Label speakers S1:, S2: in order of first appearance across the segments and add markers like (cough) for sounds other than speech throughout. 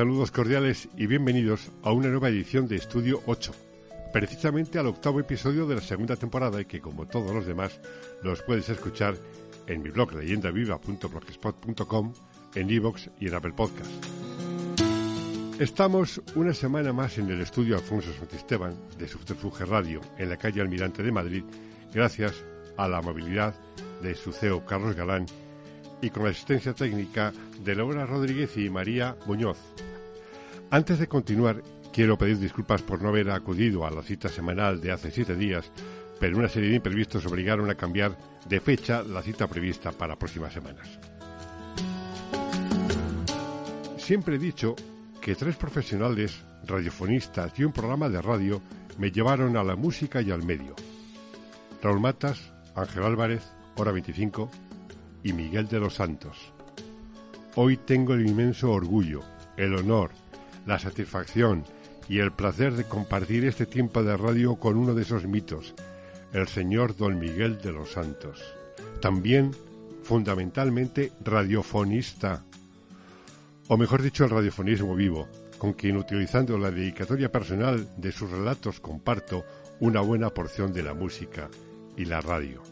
S1: Saludos cordiales y bienvenidos a una nueva edición de Estudio 8, precisamente al octavo episodio de la segunda temporada y que como todos los demás los puedes escuchar en mi blog leyendaviva.blogspot.com, en iVoox y en Apple Podcast. Estamos una semana más en el estudio Alfonso Santisteban de Subterfuge Radio en la calle Almirante de Madrid, gracias a la amabilidad de su CEO Carlos Galán y con la asistencia técnica de Laura Rodríguez y María Muñoz. Antes de continuar, quiero pedir disculpas por no haber acudido a la cita semanal de hace siete días, pero una serie de imprevistos obligaron a cambiar de fecha la cita prevista para próximas semanas. Siempre he dicho que tres profesionales, radiofonistas y un programa de radio me llevaron a la música y al medio. Raúl Matas, Ángel Álvarez, Hora 25, y Miguel de los Santos. Hoy tengo el inmenso orgullo, el honor, la satisfacción y el placer de compartir este tiempo de radio con uno de esos mitos, el señor don Miguel de los Santos. También, fundamentalmente, radiofonista, o mejor dicho, el radiofonismo vivo, con quien utilizando la dedicatoria personal de sus relatos comparto una buena porción de la música y la radio.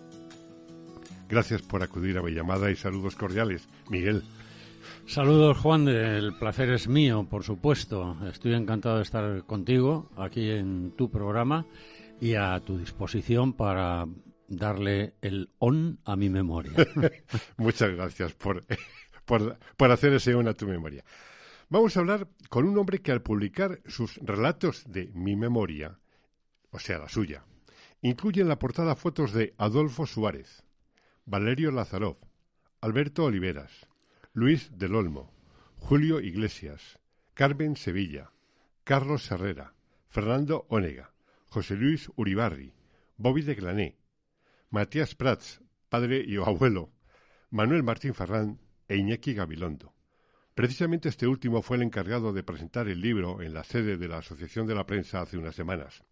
S1: Gracias por acudir a mi llamada y saludos cordiales. Miguel.
S2: Saludos, Juan. El placer es mío, por supuesto. Estoy encantado de estar contigo aquí en tu programa y a tu disposición para darle el on a mi memoria. (laughs)
S1: Muchas gracias por, (laughs) por, por hacer ese on a tu memoria. Vamos a hablar con un hombre que al publicar sus relatos de mi memoria, o sea, la suya, incluye en la portada fotos de Adolfo Suárez, Valerio Lazarov, Alberto Oliveras, Luis del Olmo, Julio Iglesias, Carmen Sevilla, Carlos Herrera, Fernando Ónega, José Luis Uribarri, Bobby de Glané, Matías Prats, padre y abuelo, Manuel Martín Ferrán e Iñaki Gabilondo. Precisamente este último fue el encargado de presentar el libro en la sede de la Asociación de la Prensa hace unas semanas.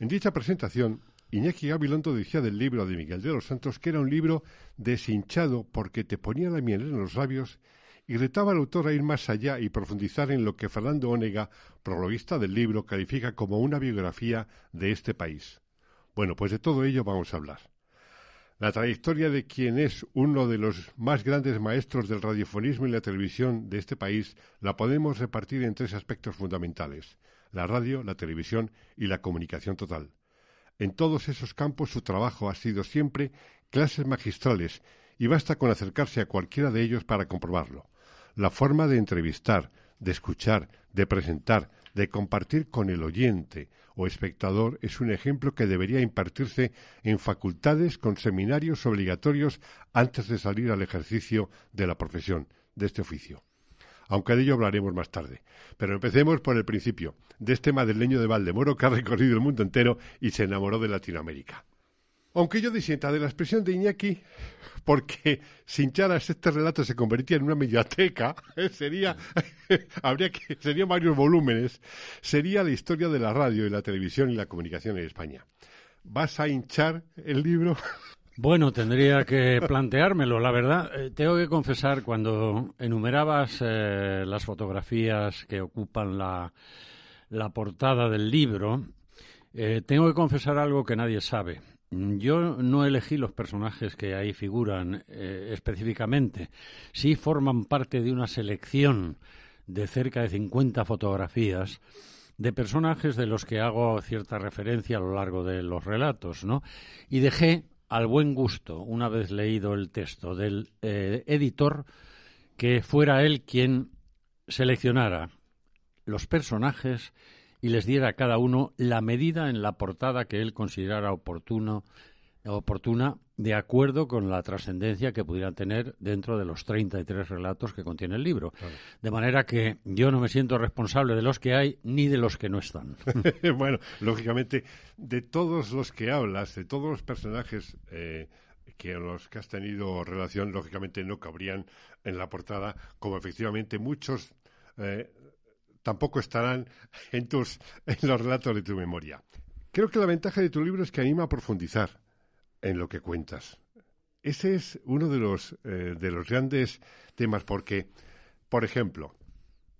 S1: En dicha presentación, Iñaki Gabilondo decía del libro de Miguel de los Santos que era un libro deshinchado porque te ponía la miel en los labios y retaba al autor a ir más allá y profundizar en lo que Fernando Ónega, prologuista del libro, califica como una biografía de este país. Bueno, pues de todo ello vamos a hablar. La trayectoria de quien es uno de los más grandes maestros del radiofonismo y la televisión de este país la podemos repartir en tres aspectos fundamentales la radio, la televisión y la comunicación total. En todos esos campos su trabajo ha sido siempre clases magistrales y basta con acercarse a cualquiera de ellos para comprobarlo. La forma de entrevistar, de escuchar, de presentar, de compartir con el oyente o espectador es un ejemplo que debería impartirse en facultades con seminarios obligatorios antes de salir al ejercicio de la profesión, de este oficio aunque de ello hablaremos más tarde. Pero empecemos por el principio, de este madrileño de Valdemoro que ha recorrido el mundo entero y se enamoró de Latinoamérica. Aunque yo disienta de la expresión de Iñaki, porque sin charas este relato se convertía en una mediateca, (laughs) sería, (laughs) habría que, serían varios volúmenes, sería la historia de la radio y la televisión y la comunicación en España. ¿Vas a hinchar el libro? (laughs)
S2: Bueno, tendría que planteármelo, la verdad. Eh, tengo que confesar, cuando enumerabas eh, las fotografías que ocupan la, portada del libro, eh, tengo que confesar algo que nadie sabe. Yo no elegí los personajes que ahí figuran específicamente. Sí forman parte de una selección de cerca de 50 fotografías de personajes de los que hago cierta referencia a lo largo de los relatos, ¿no? Y dejé al buen gusto, una vez leído el texto del eh, editor, que fuera él quien seleccionara los personajes y les diera a cada uno la medida en la portada que él considerara oportuno oportuna de acuerdo con la trascendencia que pudieran tener dentro de los 33 relatos que contiene el libro. De manera que yo no me siento responsable de los que hay ni de los que no están. (laughs)
S1: bueno, lógicamente, de todos los que hablas, de todos los personajes eh, que los que has tenido relación, lógicamente no cabrían en la portada, como efectivamente muchos eh, tampoco estarán en, tus, en los relatos de tu memoria. Creo que la ventaja de tu libro es que anima a profundizar en lo que cuentas. Ese es uno de los, eh, de los grandes temas porque, por ejemplo,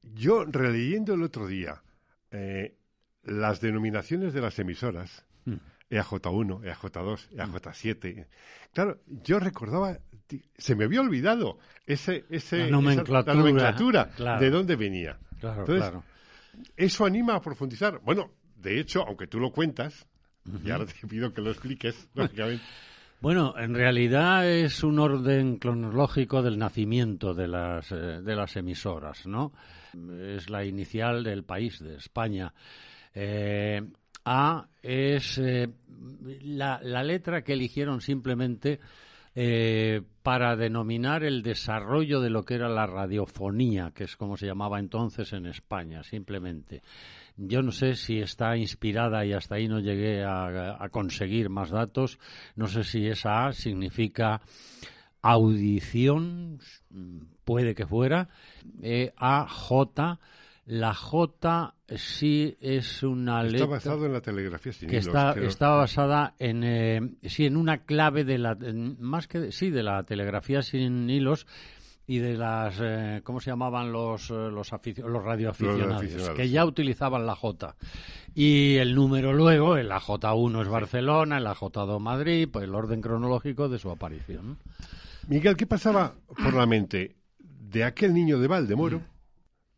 S1: yo releyendo el otro día eh, las denominaciones de las emisoras,
S2: Mm.
S1: EAJ1, EAJ2, EAJ7, claro, yo recordaba, se me había olvidado ese, ese,
S2: La
S1: esa-
S2: nomenclatura,
S1: la nomenclatura
S2: claro.
S1: de dónde venía.
S2: Claro,
S1: Entonces,
S2: claro.
S1: Eso anima a profundizar. Bueno, de hecho, aunque tú lo cuentas, y ahora te pido que lo expliques, (laughs) lógicamente.
S2: Bueno, en realidad es un orden cronológico del nacimiento de las, eh, de las emisoras, ¿no? Es la inicial del país, de España. Eh, A es eh, la, la letra que eligieron simplemente eh, para denominar el desarrollo de lo que era la radiofonía, que es como se llamaba entonces en España, simplemente. Yo no sé si está inspirada y hasta ahí no llegué a, a conseguir más datos. No sé si esa A significa audición, puede que fuera. Eh, A, J. La J sí es una
S1: Está
S2: letra
S1: basado en la telegrafía sin
S2: que
S1: hilos,
S2: está,
S1: creo.
S2: está basada en eh, sí en una clave de la en- más que sí de la telegrafía sin hilos y de las eh, cómo se llamaban los eh, los, aficio- los radioaficionados
S1: Los
S2: que ya utilizaban la J. Y el número luego el J1 es Barcelona el J2 Madrid pues el orden cronológico de su aparición.
S1: Miguel, ¿qué pasaba por la mente de aquel niño de Valdemoro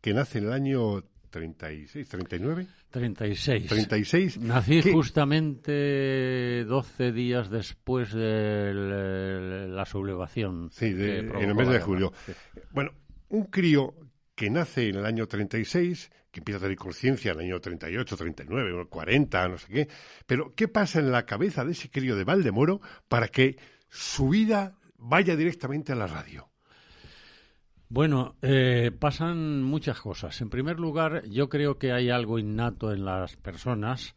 S1: que nace en el año 36, 39,
S2: 36
S1: 36?
S2: Nací justamente 12 días después de el- la sublevación.
S1: Sí, de- en el mes de julio.
S2: Sí.
S1: Bueno, un crío que nace en el año 36, que empieza a tener conciencia en el año 38, 39, o 40, no sé qué. Pero, ¿qué pasa en la cabeza de ese crío de Valdemoro para que su vida vaya directamente a la radio?
S2: Bueno, eh, pasan muchas cosas. En primer lugar, yo creo que hay algo innato en las personas.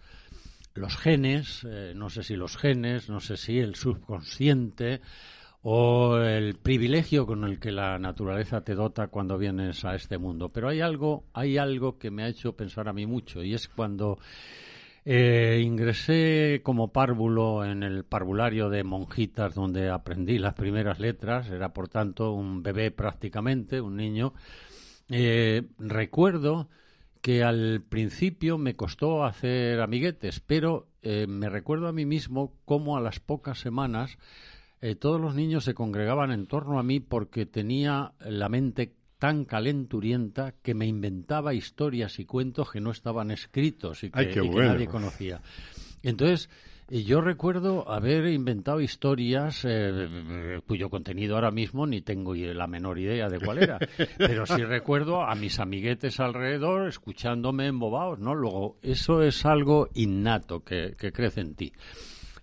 S2: Los genes, eh, no sé si los genes, no sé si el subconsciente o el privilegio con el que la naturaleza te dota cuando vienes a este mundo. Pero hay algo, hay algo que me ha hecho pensar a mí mucho y es cuando eh, ingresé como párvulo en el parvulario de monjitas donde aprendí las primeras letras, era por tanto un bebé prácticamente, un niño. Eh, recuerdo que al principio me costó hacer amiguetes, pero eh, me recuerdo a mí mismo cómo a las pocas semanas todos los niños se congregaban en torno a mí porque tenía la mente tan calenturienta que me inventaba historias y cuentos que no estaban escritos y que,
S1: Ay, qué
S2: y que
S1: bueno.
S2: nadie conocía. Entonces, eh, yo recuerdo haber inventado historias eh, cuyo contenido ahora mismo ni tengo la menor idea de cuál era, (laughs) pero sí recuerdo a mis amiguetes alrededor escuchándome embobados, ¿no? Luego, eso es algo innato que, que crece en ti.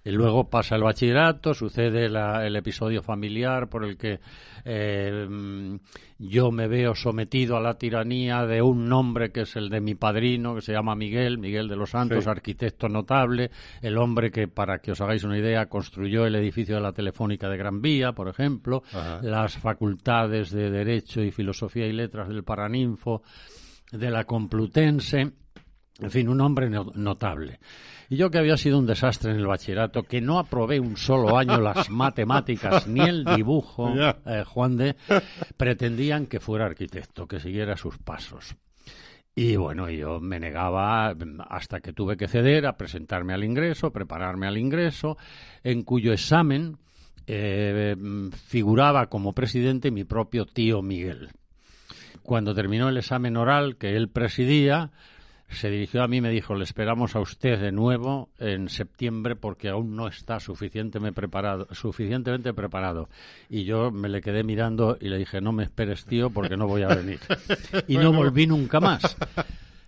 S2: Y luego pasa el bachillerato, sucede la- el episodio familiar por el que eh, mm, yo me veo sometido a la tiranía de un nombre que es el de mi padrino, que se llama Miguel, Miguel de los Santos,
S1: Sí.
S2: arquitecto notable, el hombre que, para que os hagáis una idea, construyó el edificio de la Telefónica de Gran Vía, por ejemplo,
S1: Ajá.
S2: las facultades de Derecho y Filosofía y Letras del Paraninfo, de la Complutense, en fin, un hombre no- notable. Y yo que había sido un desastre en el bachillerato, que no aprobé un solo año las (laughs) matemáticas ni el dibujo, eh, Juan de, pretendían que fuera arquitecto, que siguiera sus pasos. Y bueno, yo me negaba hasta que tuve que ceder a presentarme al ingreso, prepararme al ingreso, en cuyo examen eh, figuraba como presidente mi propio tío Miguel. Cuando terminó el examen oral que él presidía, se dirigió a mí y me dijo, le esperamos a usted de nuevo en septiembre porque aún no está suficientemente preparado, suficientemente preparado. Y yo me le quedé mirando y le dije, no me esperes, tío, porque no voy a venir. (laughs) Y no volví nunca más.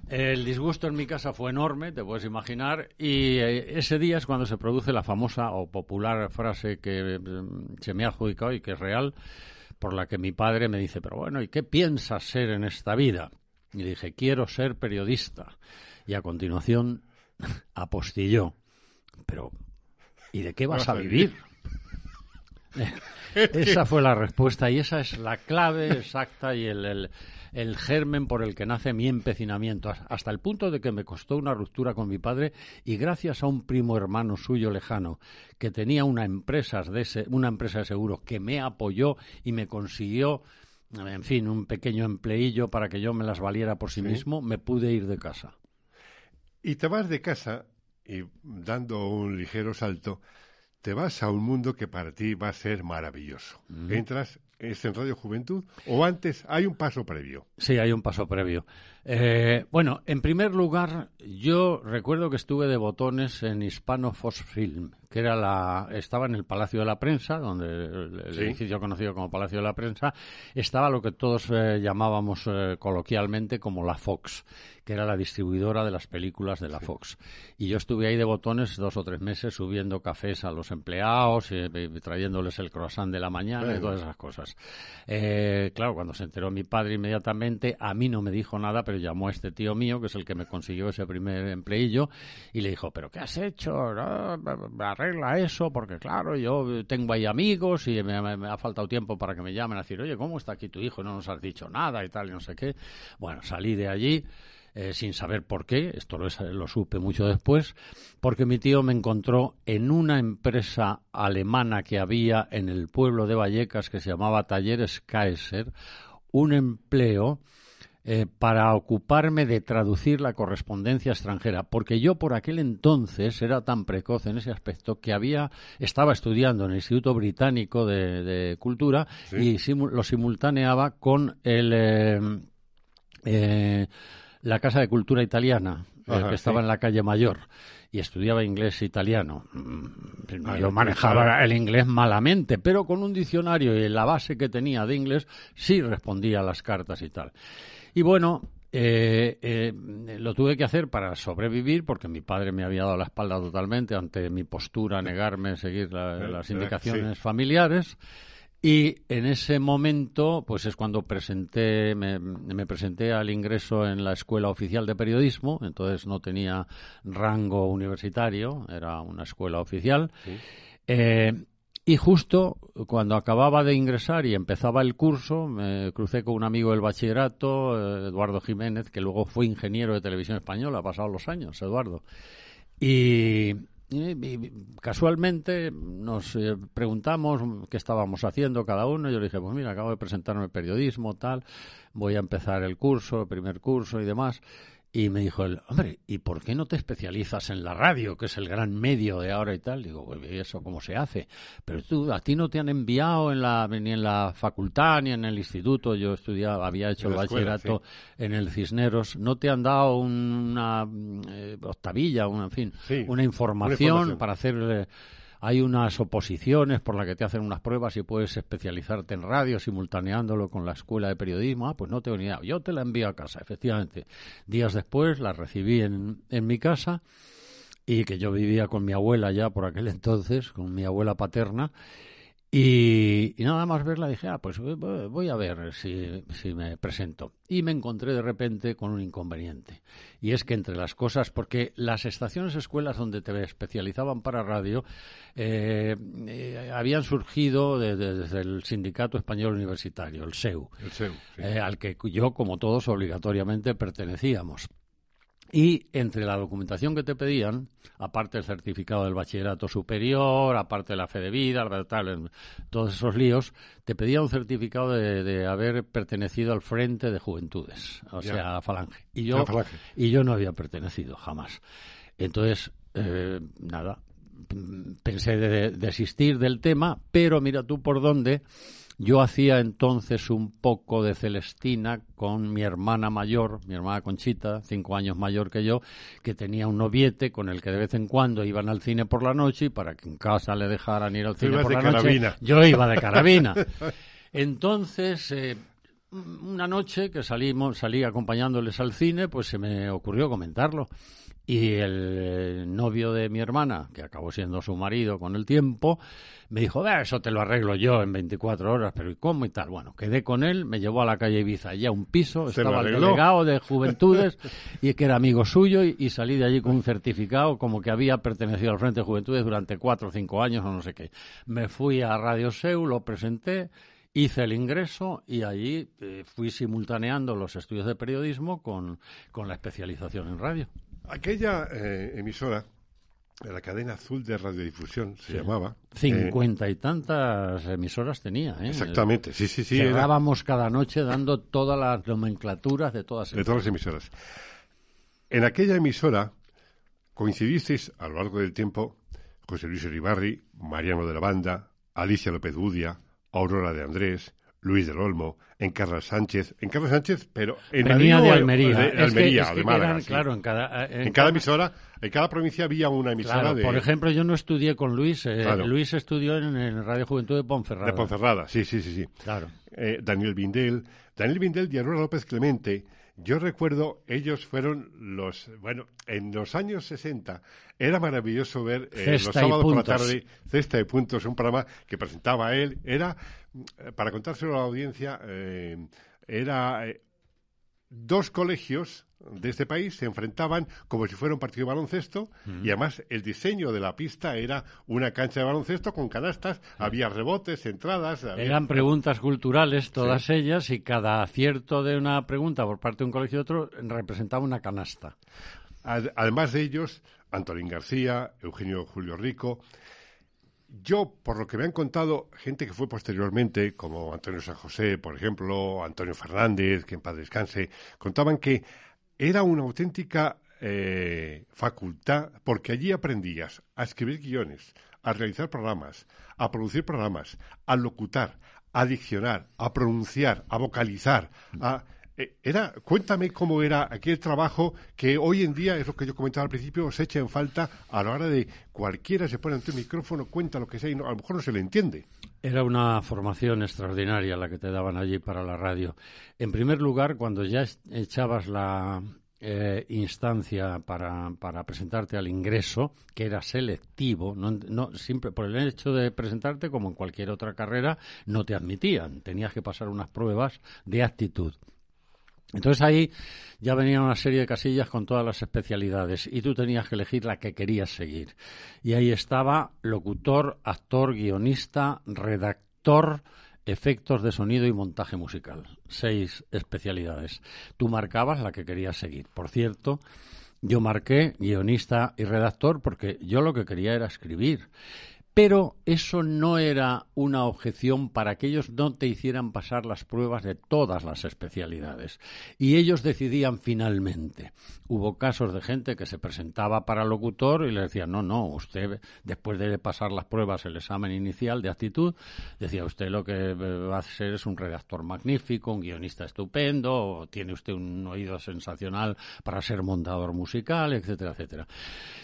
S2: El disgusto en mi casa fue enorme, te puedes imaginar, y eh, ese día es cuando se produce la famosa o popular frase que eh, se me ha adjudicado y que es real, por la que mi padre me dice, pero bueno, ¿y qué piensas ser en esta vida? Y dije, quiero ser periodista. Y a continuación (laughs) apostilló, pero ¿y de qué vas a vivir? (laughs) esa fue la respuesta y esa es la clave exacta y el, el, el germen por el que nace mi empecinamiento, hasta el punto de que me costó una ruptura con mi padre y gracias a un primo hermano suyo lejano que tenía una empresa de, ese, una empresa de seguros que me apoyó y me consiguió en fin, un pequeño empleillo para que yo me las valiera por sí, mismo, me pude ir de casa.
S1: Y te vas de casa y dando un ligero salto, te vas a un mundo que para ti va a ser maravilloso. Entras ¿Es en Radio Juventud o antes hay un paso previo?
S2: Sí, hay un paso previo. Eh, bueno, en primer lugar, yo recuerdo que estuve de botones en Hispano Film, que era la, estaba en el Palacio de la Prensa, donde el, edificio conocido como Palacio de la Prensa, estaba lo que todos eh, llamábamos eh, coloquialmente como la Fox, que era la distribuidora de las películas de la Fox. Y yo estuve ahí de botones dos o tres meses subiendo cafés a los empleados, y, trayéndoles el croissant de la mañana y todas esas cosas. claro, cuando se enteró mi padre inmediatamente, a mí no me dijo nada, pero llamó a este tío mío, que es el que me consiguió ese primer empleillo, y le dijo, ¿pero qué has hecho? arregla eso, porque claro, yo tengo ahí amigos y me, ha faltado tiempo para que me llamen a decir, oye, ¿cómo está aquí tu hijo? No nos has dicho nada y tal, y no sé qué. Bueno, salí de allí. Eh, sin saber por qué, esto lo, lo, supe mucho después, porque mi tío me encontró en una empresa alemana que había en el pueblo de Vallecas que se llamaba Talleres Kaiser, un empleo eh, para ocuparme de traducir la correspondencia extranjera, porque yo por aquel entonces era tan precoz en ese aspecto que había estaba estudiando en el Instituto Británico de, Cultura y lo simultaneaba con el eh, eh, la Casa de Cultura Italiana, que estaba en la calle Mayor y estudiaba inglés e italiano. Mm, yo manejaba el inglés malamente, pero con un diccionario y la base que tenía de inglés sí respondía a las cartas y tal. Y bueno, eh, eh, lo tuve que hacer para sobrevivir porque mi padre me había dado la espalda totalmente ante mi postura, negarme a seguir eh, las indicaciones familiares. Y en ese momento, pues es cuando presenté, me, presenté al ingreso en la Escuela Oficial de Periodismo, entonces no tenía rango universitario, era una escuela oficial. Y justo cuando acababa de ingresar y empezaba el curso, me crucé con un amigo del bachillerato, Eduardo Jiménez, que luego fue ingeniero de televisión española, ha pasado los años, Eduardo. Y, casualmente nos eh, preguntamos qué estábamos haciendo cada uno. Yo le dije, pues mira, acabo de presentarme periodismo, tal, voy a empezar el curso, el primer curso y demás. Y me dijo él, hombre, ¿y por qué no te especializas en la radio, que es el gran medio de ahora y tal? Digo, pues, ¿y eso cómo se hace? Pero tú, a ti no te han enviado en la, ni en la facultad ni en el instituto. Yo estudiaba, había hecho el bachillerato en el Cisneros. ¿No te han dado una eh, octavilla, una, en fin, una, información para hacer hay unas oposiciones por las que te hacen unas pruebas y puedes especializarte en radio simultaneándolo con la escuela de periodismo. Ah, pues no tengo ni idea. Yo te la envío a casa, efectivamente. Días después la recibí en, en mi casa y que yo vivía con mi abuela ya por aquel (laughs) entonces, con mi abuela paterna, y, nada más verla dije, ah, pues voy a ver si, si, me presento. Y me encontré de repente con un inconveniente. Y es que entre las cosas, porque las estaciones escuelas donde te especializaban para radio eh, eh, habían surgido desde el Sindicato Español Universitario, el SEU, eh, al que yo, como todos, obligatoriamente pertenecíamos. Y entre la documentación que te pedían, aparte del certificado del bachillerato superior, aparte de la fe de vida, tal, todos esos líos, te pedía un certificado de, haber pertenecido al Frente de Juventudes, o sea, a la Falange. Y yo, y yo no había pertenecido jamás. Entonces, eh, nada, pensé de desistir del tema, pero mira tú por dónde yo hacía entonces un poco de Celestina con mi hermana mayor, mi hermana Conchita, cinco años mayor que yo, que tenía un noviete con el que de vez en cuando iban al cine por la noche y para que en casa le dejaran ir al cine por la noche, yo iba de carabina. (laughs) Entonces, eh, una noche que salimos, salí acompañándoles al cine, pues se me ocurrió comentarlo. Y el novio de mi hermana, que acabó siendo su marido con el tiempo, me dijo, eso te lo arreglo yo en 24 horas, pero ¿y cómo y tal? Bueno, quedé con él, me llevó a la calle Ibiza, allá un piso, estaba el delegado de Juventudes, (laughs) y que era amigo suyo, y, salí de allí con un certificado como que había pertenecido al Frente de Juventudes durante cuatro o cinco años o no sé qué. Me fui a Radio Seu, lo presenté, hice el ingreso y allí eh, fui simultaneando los estudios de periodismo con, con la especialización en radio.
S1: Aquella eh, emisora la cadena azul de radiodifusión se llamaba.
S2: Cincuenta y tantas emisoras tenía, ¿eh?
S1: Exactamente, sí, sí, sí.
S2: Cerrábamos cada noche dando todas las nomenclaturas de todas,
S1: de todas las emisoras. En aquella emisora coincidisteis a lo largo del tiempo José Luis Ribarri, Mariano de la Banda, Alicia López Budia, Aurora de Andrés, Luis del Olmo, en Carlos Sánchez, en Carlos Sánchez, pero en
S2: Venía de Almería,
S1: de Almería, de Málaga,
S2: claro, en cada,
S1: eh, en, cada, emisora, en cada provincia había una emisora de...
S2: Por ejemplo, yo no estudié con Luis, eh, Luis estudió en, Radio Juventud de Ponferrada.
S1: De Ponferrada, sí, sí, sí, sí.
S2: Claro.
S1: Eh, Daniel Vindel, Daniel Vindel y Aurora López Clemente, yo recuerdo, ellos fueron los, bueno, en los años 60 era maravilloso ver los sábados por la tarde Cesta de Puntos, un programa que presentaba él, era para contárselo a la audiencia, eh, era eh, dos colegios de este país se enfrentaban como si fuera un partido de baloncesto y además el diseño de la pista era una cancha de baloncesto con canastas, había rebotes, entradas.
S2: Eran preguntas culturales todas ellas y cada acierto de una pregunta por parte de un colegio y otro representaba una canasta.
S1: Además de ellos, Antolín García, Eugenio Julio Rico, yo, por lo que me han contado gente que fue posteriormente, como Antonio San José, por ejemplo, Antonio Fernández, que en paz descanse, contaban que era una auténtica eh, facultad porque allí aprendías a escribir guiones, a realizar programas, a producir programas, a locutar, a diccionar, a pronunciar, a vocalizar, a era, cuéntame cómo era aquel trabajo que hoy en día, es lo que yo comentaba al principio, se echa en falta a la hora de cualquiera se pone ante un micrófono, cuenta lo que sea y a lo mejor no se le entiende.
S2: Era una formación extraordinaria la que te daban allí para la radio. En primer lugar, cuando ya echabas la eh, instancia para, para, presentarte al ingreso, que era selectivo, no, no, siempre por el hecho de presentarte, como en cualquier otra carrera, no te admitían. Tenías que pasar unas pruebas de actitud. Entonces ahí ya venía una serie de casillas con todas las especialidades y tú tenías que elegir la que querías seguir. Y ahí estaba locutor, actor, guionista, redactor, efectos de sonido y montaje musical. Seis especialidades. Tú marcabas la que querías seguir. Por cierto, yo marqué guionista y redactor porque yo lo que quería era escribir. Pero eso no era una objeción para que ellos no te hicieran pasar las pruebas de todas las especialidades. Y ellos decidían finalmente. Hubo casos de gente que se presentaba para locutor y le decían, no, no, usted después de pasar las pruebas, el examen inicial de actitud, decía, usted lo que va a ser es un redactor magnífico, un guionista estupendo, tiene usted un oído sensacional para ser montador musical, etcétera, etcétera.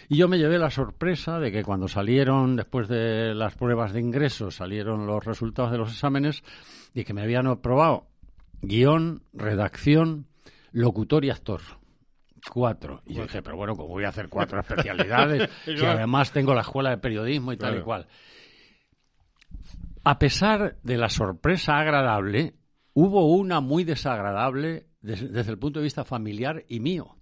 S2: Y yo me llevé la sorpresa de que cuando salieron después de las pruebas de ingreso salieron los resultados de los exámenes y que me habían aprobado guion, redacción, locutor y actor. Cuatro. Y yo dije, pero bueno, ¿cómo voy a hacer cuatro especialidades? (laughs) si además tengo la escuela de periodismo y tal y cual. A pesar de la sorpresa agradable, hubo una muy desagradable desde el punto de vista familiar y mío.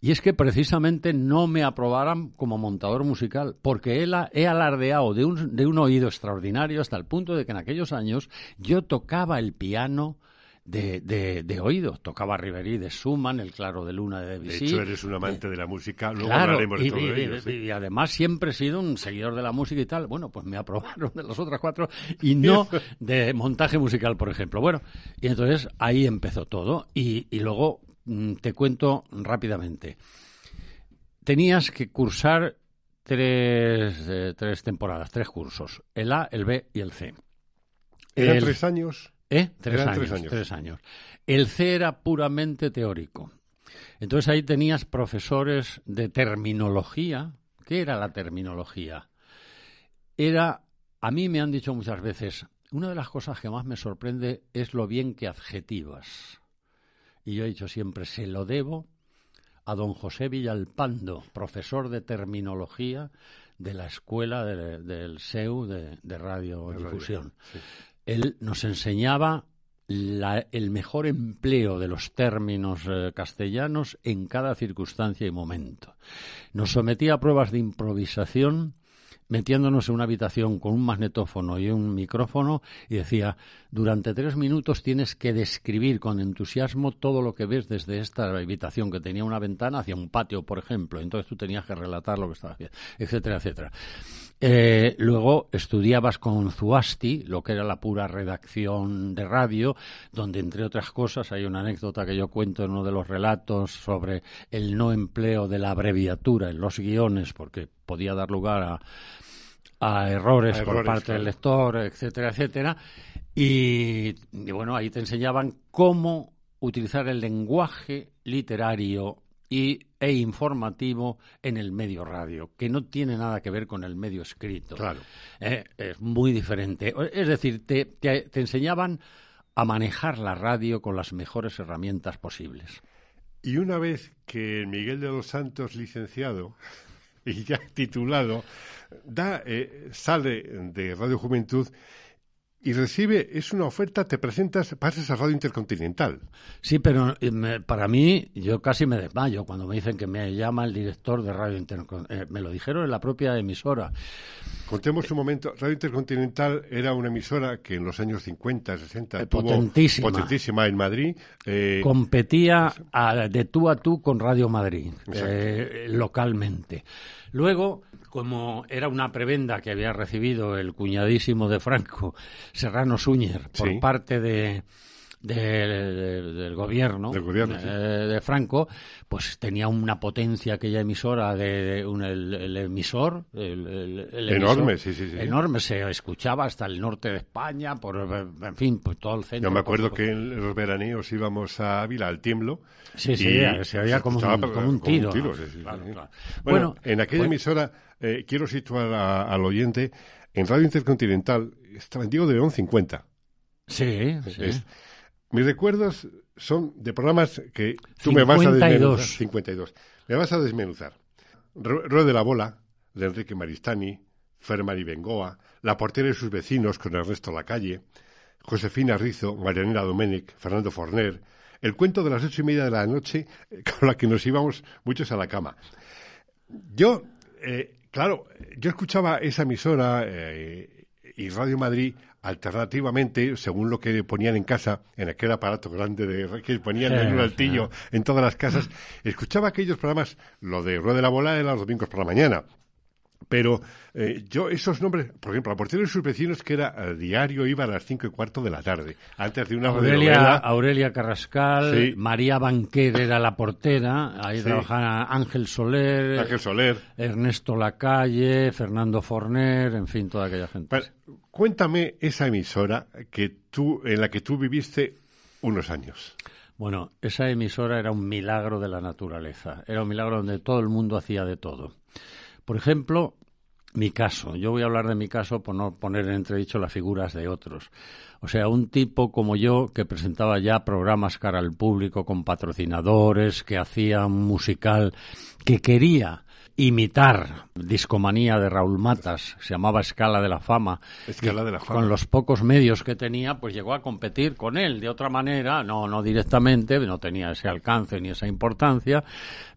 S2: Y es que precisamente no me aprobaran como montador musical, porque él he alardeado de un, de un oído extraordinario hasta el punto de que en aquellos años yo tocaba el piano de, de, oído. Tocaba Riverí de Schumann, El Claro de Luna de Debussy.
S1: De hecho, eres un amante de la música, luego
S2: claro,
S1: y,
S2: todo ello, y, además siempre he sido un seguidor de la música y tal. Bueno, pues me (laughs) aprobaron de las otras cuatro y no (laughs) de montaje musical, por ejemplo. Bueno, y entonces ahí empezó todo. Y, y luego te cuento rápidamente. Tenías que cursar tres, eh, tres temporadas, tres cursos, el A, el B y el C.
S1: ¿Eran tres años?
S2: ¿Eh? Tres años, tres años. El C era puramente teórico. Entonces ahí tenías profesores de terminología. ¿Qué era la terminología? Era, a mí me han dicho muchas veces, una de las cosas que más me sorprende es lo bien que adjetivas y yo he dicho siempre, se lo debo a don José Villalpando, profesor de terminología de la Escuela del SEU de, Radiodifusión. Él nos enseñaba el mejor empleo de los términos eh, castellanos en cada circunstancia y momento. Nos sometía a pruebas de improvisación metiéndonos en una habitación con un magnetófono y un micrófono y decía, durante tres minutos tienes que describir con entusiasmo todo lo que ves desde esta habitación que tenía una ventana hacia un patio, por ejemplo. Entonces tú tenías que relatar lo que estaba haciendo, etcétera, etcétera. Eh, luego estudiabas con Zuasti, lo que era la pura redacción de radio, donde entre otras cosas hay una anécdota que yo cuento en uno de los relatos sobre el no empleo de la abreviatura en los guiones, porque podía dar lugar a, a errores, por parte del lector, etcétera, etcétera. Y, bueno, ahí te enseñaban cómo utilizar el lenguaje literario y, e informativo en el medio radio, que no tiene nada que ver con el medio escrito.
S1: Claro.
S2: Eh, es muy diferente. Es decir, te, te enseñaban a manejar la radio con las mejores herramientas posibles.
S1: Y una vez que Miguel de los Santos, licenciado (laughs) y ya titulado, da, eh, sale de Radio Juventud y recibe, es una oferta, te presentas, pasas a Radio Intercontinental.
S2: Sí, pero eh, para mí, yo casi me desmayo cuando me dicen que me llama el director de Radio Intercontinental. Eh, me lo dijeron en la propia emisora.
S1: Contemos un momento. Radio Intercontinental era una emisora que en los años 50, 60
S2: tuvo potentísima,
S1: potentísima en Madrid.
S2: Competía de tú a tú con Radio Madrid, localmente. Luego, como era una prebenda que había recibido el cuñadísimo de Franco, Serrano Suñer, por parte de, del gobierno,
S1: eh,
S2: de Franco, pues tenía una potencia aquella emisora de, un, el, emisor, el,
S1: enorme, sí, sí, sí,
S2: enorme, se escuchaba hasta el norte de España, por, en fin, por todo el centro.
S1: Yo me acuerdo que en los veraneos íbamos a Ávila, al Tiemblo.
S2: Sí, sí, se oía como, un, tiro.
S1: Bueno, en aquella emisora, eh, quiero situar al oyente, en Radio Intercontinental estaba en Diego de León 50.
S2: Sí, sí.
S1: Mis recuerdos son de programas que tú me vas a desmenuzar. 52. Me vas a desmenuzar. Rueda de la Bola, de Enrique Maristani, Fermari Bengoa, La portera y sus vecinos con Ernesto Lacalle, Josefina Rizo, Marianela Domènech, Fernando Forner, el cuento de las ocho y media de la noche con la que nos íbamos muchos a la cama. Yo, eh, claro, yo escuchaba esa emisora eh, y Radio Madrid alternativamente, según lo que ponían en casa, en aquel aparato grande de, que ponían en un altillo en todas las casas, escuchaba aquellos programas, lo de Rueda de la Bola era los domingos por la mañana, pero eh, yo, esos nombres, por ejemplo, la portera de sus vecinos, que era eh, diario, iba a las cinco y cuarto de la tarde, antes de una
S2: Aurelia, Aurelia Carrascal, María Banquer era la portera, ahí trabajaba Ángel Soler,
S1: Ángel Soler,
S2: Ernesto Lacalle, Fernando Forner, en fin, toda aquella gente.
S1: cuéntame esa emisora que tú, en la que tú viviste unos años.
S2: Bueno, esa emisora era un milagro de la naturaleza, era un milagro donde todo el mundo hacía de todo. Por ejemplo, mi caso. Yo voy a hablar de mi caso por no poner en entredicho las figuras de otros. O sea, un tipo como yo que presentaba ya programas cara al público con patrocinadores, que hacía un musical, que quería imitar Discomanía de Raúl Matas, se llamaba Escala de la Fama.
S1: Escala de la Fama.
S2: Con los pocos medios que tenía, pues llegó a competir con él de otra manera, no, no directamente, no tenía ese alcance ni esa importancia,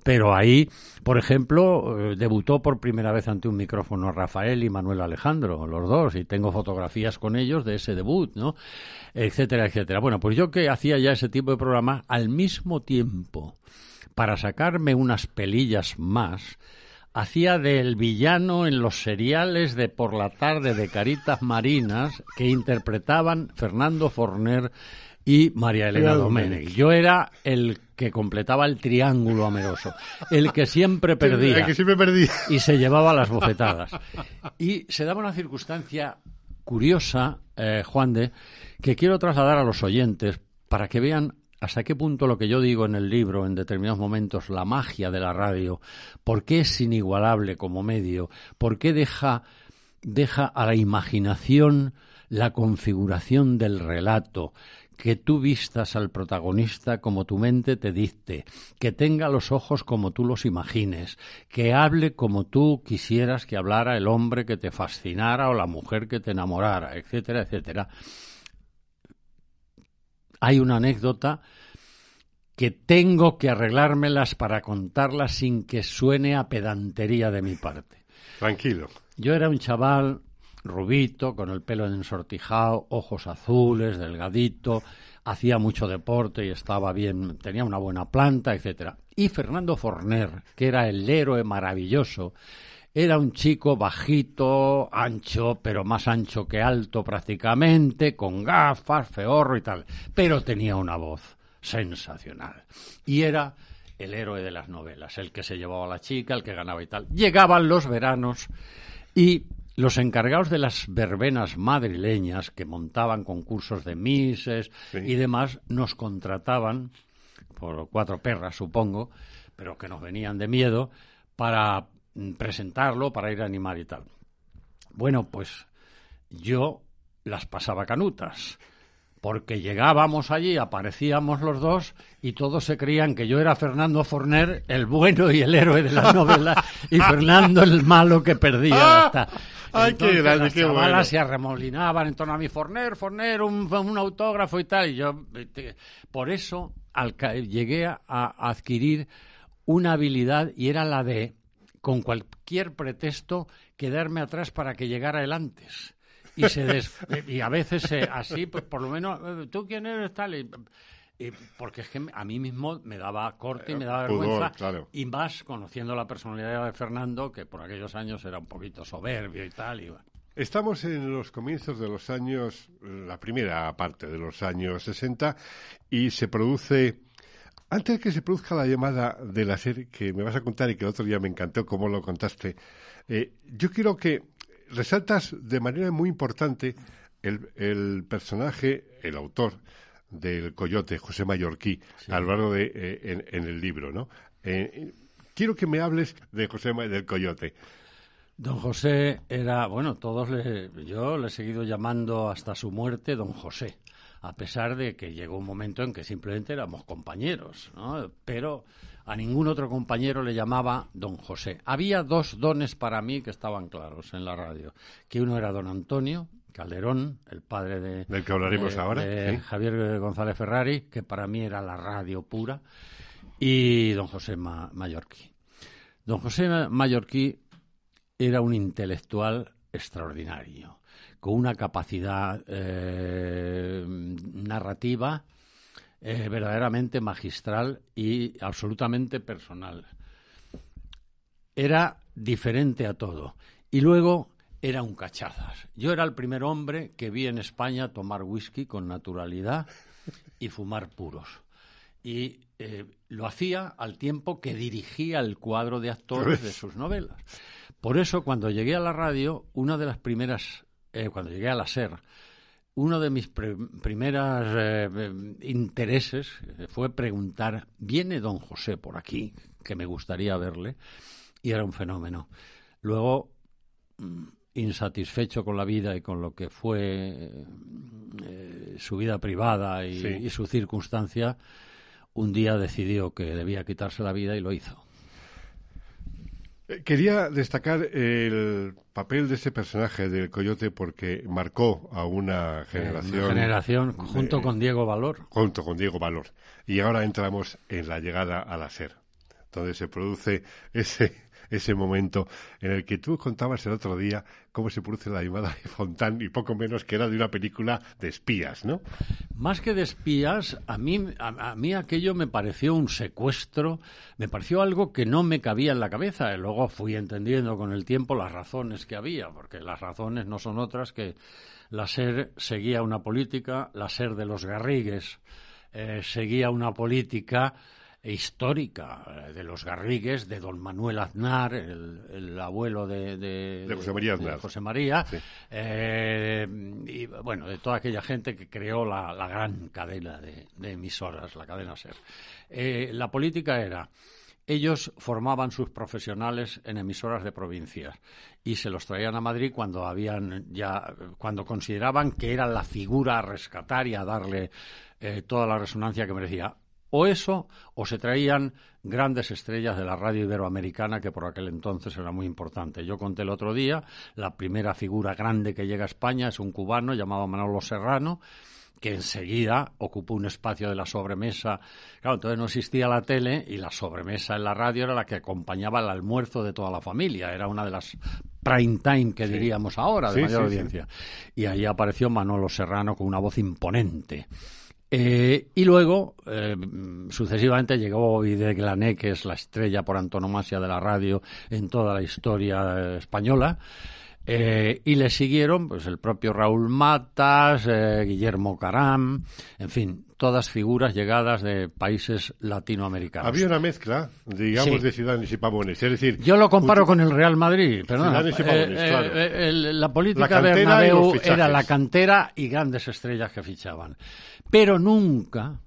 S2: pero ahí, por ejemplo, eh, debutó por primera vez ante un micrófono Rafael y Manuel Alejandro, los dos, y tengo fotografías con ellos de ese debut, ¿no? Etcétera, etcétera. Bueno, pues yo que hacía ya ese tipo de programa, al mismo tiempo, para sacarme unas pelillas más, hacía del villano en los seriales de por la tarde de Caritas Marinas que interpretaban Fernando Forner y María Elena Domenech. Yo era el que completaba el triángulo amoroso, el que siempre perdía, (laughs)
S1: el que siempre perdía.
S2: y se llevaba las bofetadas. Y se daba una circunstancia curiosa, eh, Juan de, que quiero trasladar a los oyentes para que vean hasta qué punto lo que yo digo en el libro, en determinados momentos, la magia de la radio, por qué es inigualable como medio, por qué deja, deja a la imaginación la configuración del relato, que tú vistas al protagonista como tu mente te dicte, que tenga los ojos como tú los imagines, que hable como tú quisieras que hablara el hombre que te fascinara o la mujer que te enamorara, etcétera, etcétera hay una anécdota que tengo que arreglármelas para contarla sin que suene a pedantería de mi parte.
S1: Tranquilo.
S2: Yo era un chaval rubito, con el pelo ensortijado, ojos azules, delgadito, hacía mucho deporte y estaba bien, tenía una buena planta, etcétera. Y Fernando Forner, que era el héroe maravilloso, era un chico bajito, ancho, pero más ancho que alto prácticamente, con gafas, feorro y tal, pero tenía una voz sensacional. Y era el héroe de las novelas, el que se llevaba a la chica, el que ganaba y tal. Llegaban los veranos y los encargados de las verbenas madrileñas que montaban concursos de mises y demás nos contrataban por cuatro perras, supongo, pero que nos venían de miedo para presentarlo, para ir a animar y tal. Bueno, pues yo las pasaba canutas porque llegábamos allí, aparecíamos los dos y todos se creían que yo era Fernando Forner, el bueno y el héroe de la (laughs) novela, y Fernando el malo que perdía. Hasta.
S1: Ay, qué grande,
S2: las chavalas se arremolinaban en torno a mí, Forner, Forner, un, un autógrafo y tal. Y yo, por eso llegué a, a adquirir una habilidad y era la de, con cualquier pretexto, quedarme atrás para que llegara él antes. Y se (laughs) y a veces así pues por lo menos eh, tú quién eres tal y, porque es que a mí mismo me daba corte y me daba vergüenza. y más conociendo la personalidad de Fernando que por aquellos años era un poquito soberbio y tal y
S1: Estamos en los comienzos de los años, la primera parte de los años 60, y se produce, antes de que se produzca la llamada de la serie que me vas a contar y que el otro día me encantó cómo lo contaste, eh, yo quiero que resaltas de manera muy importante el, personaje, el autor del coyote, José Mallorquí, a lo largo de eh, en, el libro, ¿no? Eh, quiero que me hables de José del coyote.
S2: Don José era, bueno, todos le, yo le he seguido llamando hasta su muerte Don José, a pesar de que llegó un momento en que simplemente éramos compañeros, ¿no? Pero a ningún otro compañero le llamaba don José. Había dos dones para mí que estaban claros en la radio, que uno era don Antonio Calderón, el padre de,
S1: del que hablaremos ahora,
S2: Javier González Ferrari, que para mí era la radio pura, y don José Mallorquí. Don José Mallorquí era un intelectual extraordinario, con una capacidad eh, narrativa eh, verdaderamente magistral y absolutamente personal. Era diferente a todo. Y luego era un cachazas. Yo era el primer hombre que vi en España tomar whisky con naturalidad y fumar puros. Y eh, lo hacía al tiempo que dirigía el cuadro de actores de sus novelas. Por eso, cuando llegué a la radio, una de las primeras, eh, cuando llegué a la SER, uno de mis primeros eh, intereses fue preguntar, ¿viene don José por aquí? Que me gustaría verle. Y era un fenómeno. Luego, mm, insatisfecho con la vida y con lo que fue eh, su vida privada y su circunstancia, un día decidió que debía quitarse la vida y lo hizo.
S1: Eh, quería destacar el papel de ese personaje del Coyote porque marcó a una generación. Una
S2: generación junto con Diego Valor.
S1: Junto con Diego Valor. Y ahora entramos en la llegada a la SER, donde se produce ese ese momento en el que tú contabas el otro día cómo se produce la llamada de Fontán y poco menos que era de una película de espías, ¿no?
S2: Más que de espías, a mí, a, mí aquello me pareció un secuestro, me pareció algo que no me cabía en la cabeza. Y luego fui entendiendo con el tiempo las razones que había, porque las razones no son otras que la SER seguía una política, la SER de los Garrigues eh, seguía una política histórica eh, de los Garrigues, de don Manuel Aznar, el, abuelo de,
S1: José María Aznar.
S2: José María, eh, y bueno, de toda aquella gente que creó la, gran cadena de, emisoras, la cadena SER. Eh, la política era ellos formaban sus profesionales en emisoras de provincias y se los traían a Madrid cuando habían ya cuando consideraban que era la figura a rescatar y a darle toda la resonancia que merecía o eso, o se traían grandes estrellas de la radio iberoamericana, que por aquel entonces era muy importante. Yo conté el otro día, la primera figura grande que llega a España es un cubano llamado Manolo Serrano, que enseguida ocupó un espacio de la sobremesa. Claro, entonces no existía la tele y la sobremesa en la radio era la que acompañaba el almuerzo de toda la familia. Era una de las prime time que diríamos ahora, de mayor audiencia. Y ahí apareció Manolo Serrano con una voz imponente. Eh, y luego, eh, sucesivamente, llegó de Glané, que es la estrella por antonomasia de la radio en toda la historia eh, española. Eh, y le siguieron pues el propio Raúl Matas, eh, Guillermo Caram, en fin, todas figuras llegadas de países latinoamericanos.
S1: Había una mezcla, digamos, de ciudadanos y pavones. Es decir,
S2: yo lo comparo con el Real Madrid, perdón. Eh, la política de Bernabéu era la cantera y grandes estrellas que fichaban. Pero nunca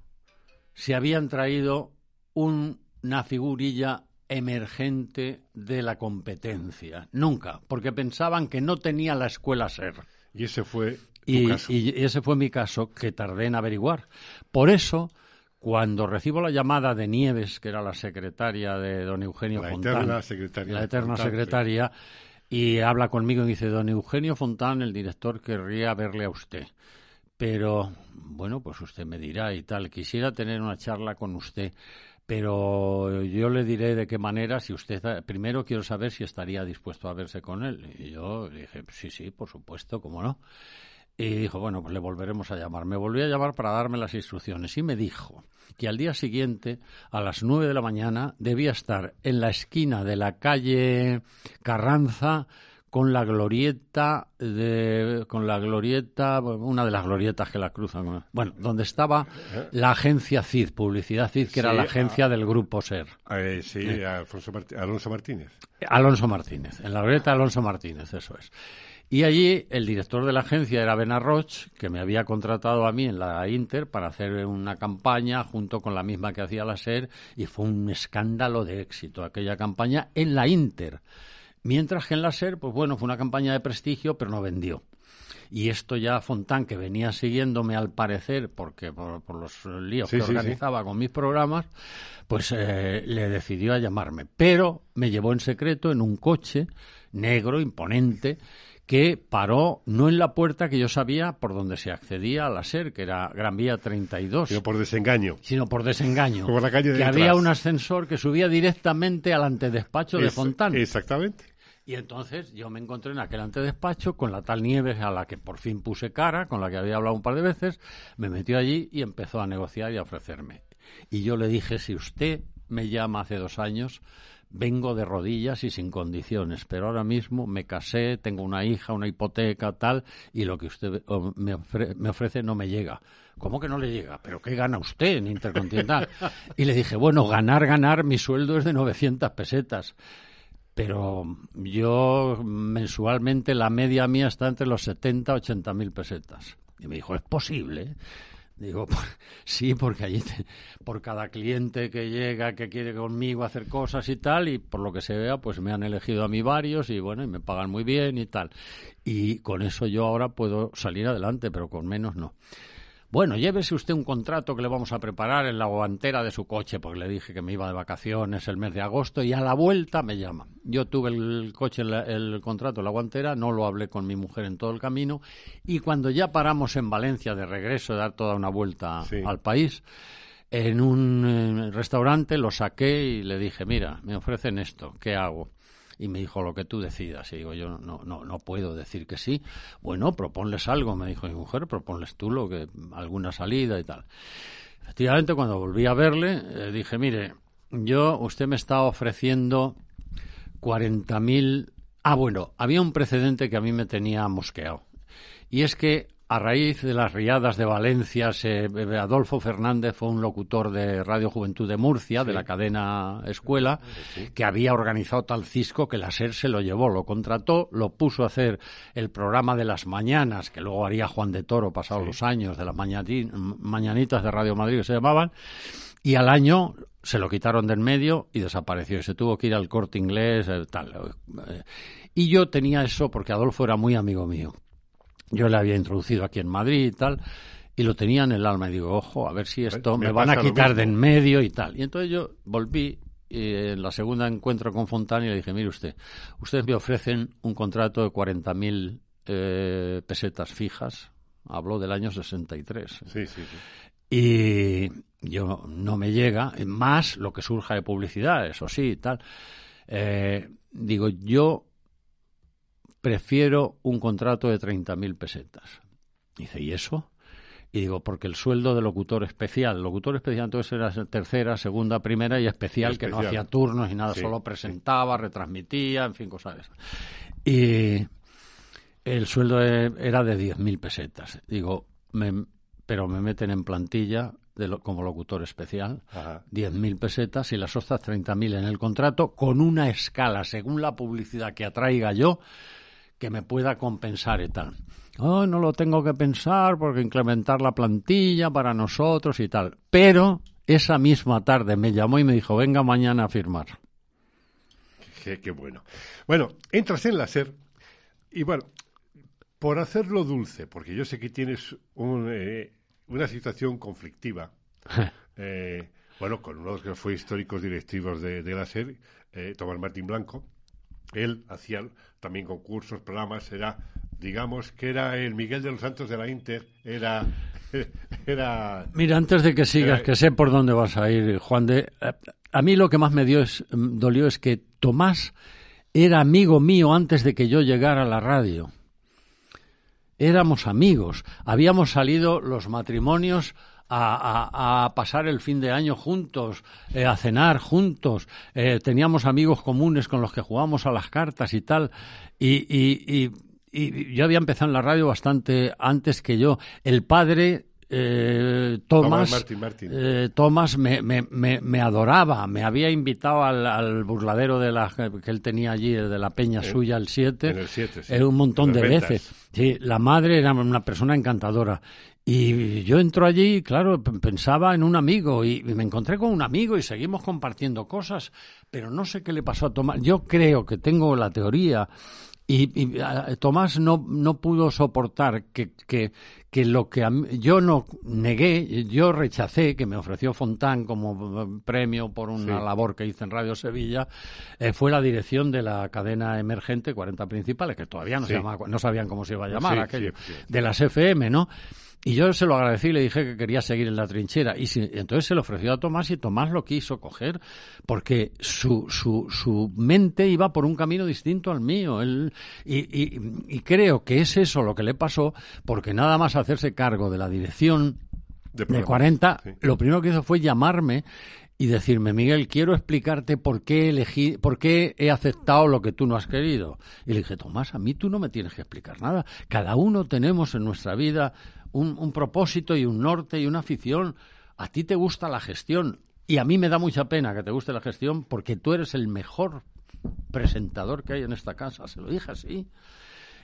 S2: se habían traído una figurilla emergente de la competencia. Nunca, porque pensaban que no tenía la escuela ser.
S1: Y ese fue
S2: y, y ese fue mi caso, que tardé en averiguar. Por eso, cuando recibo la llamada de Nieves, que era la secretaria de don Eugenio
S1: la
S2: Fontán,
S1: eterna secretaria
S2: la eterna secretaria, y habla conmigo y dice, don Eugenio Fontán, el director, querría verle a usted. Pero, bueno, pues usted me dirá y tal, quisiera tener una charla con usted pero yo le diré de qué manera, si usted, primero quiero saber si estaría dispuesto a verse con él. Y yo dije, sí, sí, por supuesto, cómo no. Y dijo, bueno, pues le volveremos a llamar. Me volvió a llamar para darme las instrucciones y me dijo que al día siguiente, a las nueve de la mañana, debía estar en la esquina de la calle Carranza con la glorieta de con la glorieta una de las glorietas que la cruzan bueno donde estaba la agencia CID publicidad CID que era la agencia del grupo SER.
S1: Eh, sí eh. Alonso Martínez.
S2: Alonso Martínez en la glorieta Alonso Martínez eso es. Y allí el director de la agencia era Ben Arroch, que me había contratado a mí en la Inter para hacer una campaña junto con la misma que hacía la SER y fue un escándalo de éxito aquella campaña en la Inter Mientras que en la SER, pues bueno, fue una campaña de prestigio, pero no vendió. Y esto ya Fontán, que venía siguiéndome al parecer, porque por, los líos que organizaba con mis programas, pues eh, le decidió a llamarme. Pero me llevó en secreto en un coche negro, imponente, que paró no en la puerta que yo sabía por donde se accedía a la SER, que era Gran Vía 32.
S1: Sino por desengaño.
S2: Sino por desengaño. (laughs)
S1: Por la calle
S2: que había un ascensor que subía directamente al antedespacho de Fontán.
S1: Exactamente.
S2: Y entonces yo me encontré en aquel antedespacho con la tal Nieves a la que por fin puse cara, con la que había hablado un par de veces, me metió allí y empezó a negociar y a ofrecerme. Y yo le dije, si usted me llama hace dos años, vengo de rodillas y sin condiciones, pero ahora mismo me casé, tengo una hija, una hipoteca, tal, y lo que usted me, me ofrece no me llega. ¿Cómo que no le llega? ¿Pero qué gana usted en Intercontinental? (laughs) Y le dije, bueno, ganar, ganar, mi sueldo es de 900 pesetas pero yo mensualmente la media mía está entre los 70 y 80 mil pesetas. Y me dijo, ¿es posible? Digo, (laughs) sí, porque allí por cada cliente que llega, que quiere conmigo hacer cosas y tal, y por lo que se vea, pues me han elegido a mí varios y bueno, y me pagan muy bien y tal. Y con eso yo ahora puedo salir adelante, pero con menos no. Bueno, llévese usted un contrato que le vamos a preparar en la guantera de su coche, porque le dije que me iba de vacaciones el mes de agosto y a la vuelta me llama. Yo tuve el coche, el, contrato en la guantera, no lo hablé con mi mujer en todo el camino y cuando ya paramos en Valencia de regreso, de dar toda una vuelta al país, en un restaurante lo saqué y le dije, mira, me ofrecen esto, ¿qué hago? Y me dijo lo que tú decidas. Y digo, yo no, no, no puedo decir que sí. Bueno, proponles algo, me dijo mi mujer, proponles tú lo que, alguna salida y tal. Efectivamente, cuando volví a verle, eh, dije, mire, yo, usted me está ofreciendo 40.000... Ah, bueno, había un precedente que a mí me tenía mosqueado. Y es que a raíz de las riadas de Valencia, Adolfo Fernández fue un locutor de Radio Juventud de Murcia, de la cadena Escuela, que había organizado tal cisco que la SER se lo llevó, lo contrató, lo puso a hacer el programa de las mañanas, que luego haría Juan de Toro pasados los años, de las mañanitas de Radio Madrid que se llamaban, y al año se lo quitaron del medio y desapareció. Y se tuvo que ir al corte inglés, eh, tal. Eh, y yo tenía eso porque Adolfo era muy amigo mío. Yo le había introducido aquí en Madrid y tal, y lo tenía en el alma. Y digo, ojo, a ver si esto me, van a quitar de en medio y tal. Y entonces yo volví en la segunda encuentro con Fontana y le dije, mire usted, ustedes me ofrecen un contrato de 40.000 eh, pesetas fijas Habló del año 63.
S1: Sí, sí, sí.
S2: Y yo no me llega, más lo que surja de publicidad, eso sí, tal. Eh, digo, yo prefiero un contrato de 30.000 pesetas. Dice, ¿y eso? Y digo, porque el sueldo de locutor especial, locutor especial entonces era tercera, segunda, primera y especial, que no hacía turnos y nada, solo presentaba, retransmitía, en fin, cosas de esas. Y el sueldo era de 10.000 pesetas. Digo, pero me meten en plantilla de como locutor especial, 10.000 pesetas y las otras 30.000 en el contrato, con una escala, según la publicidad que atraiga yo, que me pueda compensar y tal oh, no lo tengo que pensar porque incrementar la plantilla para nosotros y tal. Pero esa misma tarde me llamó y me dijo, venga mañana a firmar.
S1: Qué, bueno. Bueno, entras en la SER y bueno, por hacerlo dulce, porque yo sé que tienes eh, una situación conflictiva, (laughs) eh, bueno, con uno de los que fue históricos directivos de, la SER, eh, Tomás Martín Blanco, él hacía también concursos, programas, era digamos que era el Miguel de los Santos de la Inter, era... (laughs) era
S2: Mira, antes de que sigas, que sé por dónde vas a ir, Juan de... A mí lo que más me dio es, mm, dolió es que Tomás era amigo mío antes de que yo llegara a la radio. Éramos amigos, habíamos salido los matrimonios a, pasar el fin de año juntos, eh, a cenar juntos, eh, teníamos amigos comunes con los que jugábamos a las cartas y tal, y y yo había empezado en la radio bastante antes que yo. El padre eh, Tomás, eh, Tomás me, me, me, adoraba, me había invitado al, burladero de la, que él tenía allí, de la peña suya, el 7,
S1: sí.
S2: un montón de veces. Sí, la madre era una persona encantadora. Y yo entro allí, claro, pensaba en un amigo y, me encontré con un amigo y seguimos compartiendo cosas, pero no sé qué le pasó a Tomás. Yo creo que tengo la teoría y, Tomás no, no pudo soportar que, que, que lo que yo no negué, yo rechacé, que me ofreció Fontán como premio por una labor que hice en Radio Sevilla, eh, fue la dirección de la cadena emergente 40 principales, que todavía no, se llamaba, no sabían cómo se iba a llamar aquello, de las FM, ¿no? Y yo se lo agradecí y le dije que quería seguir en la trinchera. Y, entonces se lo ofreció a Tomás y Tomás lo quiso coger porque su, su, su mente iba por un camino distinto al mío. Él, y, y, creo que es eso lo que le pasó porque nada más hacerse cargo de la dirección de, 40, lo primero que hizo fue llamarme y decirme, Miguel, quiero explicarte por qué elegí, por qué he aceptado lo que tú no has querido. Y le dije, Tomás, a mí tú no me tienes que explicar nada. Cada uno tenemos en nuestra vida un, propósito y un norte y una afición. A ti te gusta la gestión y a mí me da mucha pena que te guste la gestión porque tú eres el mejor presentador que hay en esta casa. Se lo dije así.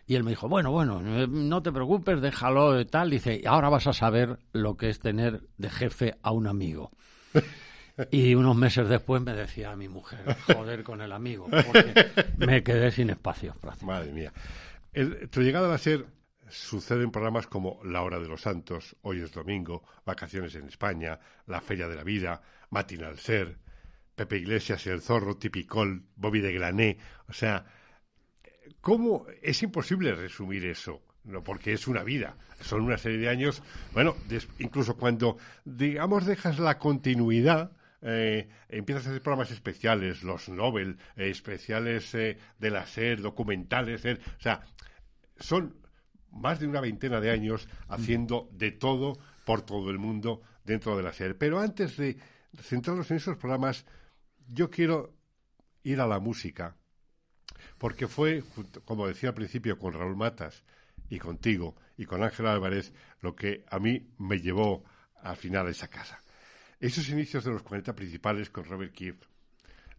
S2: Y él me dijo, bueno, bueno, eh, no te preocupes, déjalo y tal. Dice, ahora vas a saber lo que es tener de jefe a un amigo. Y unos meses después me decía a mi mujer, joder con el amigo, porque me quedé sin espacio.
S1: Madre mía. tu llegada va a ser suceden programas como La Hora de los Santos, Hoy es Domingo, Vacaciones en España, La Feria de la Vida, Matinal Ser, Pepe Iglesias y El Zorro, Tipicol, Bobby de Grané. O sea, ¿cómo es imposible resumir eso? No, porque es una vida, son una serie de años. Bueno, incluso cuando, digamos, dejas la continuidad, eh, empiezas a hacer programas especiales, los Nobel, eh, especiales eh, de la SER, documentales, o sea, son más de una veintena de años haciendo de todo por todo el mundo dentro de la serie. Pero antes de centrarnos en esos programas, yo quiero ir a la música, porque fue, como decía al principio, con Raúl Matas y contigo y con Ángel Álvarez, lo que a mí me llevó al final a esa casa. Esos inicios de los 40 principales con Robert Kirk,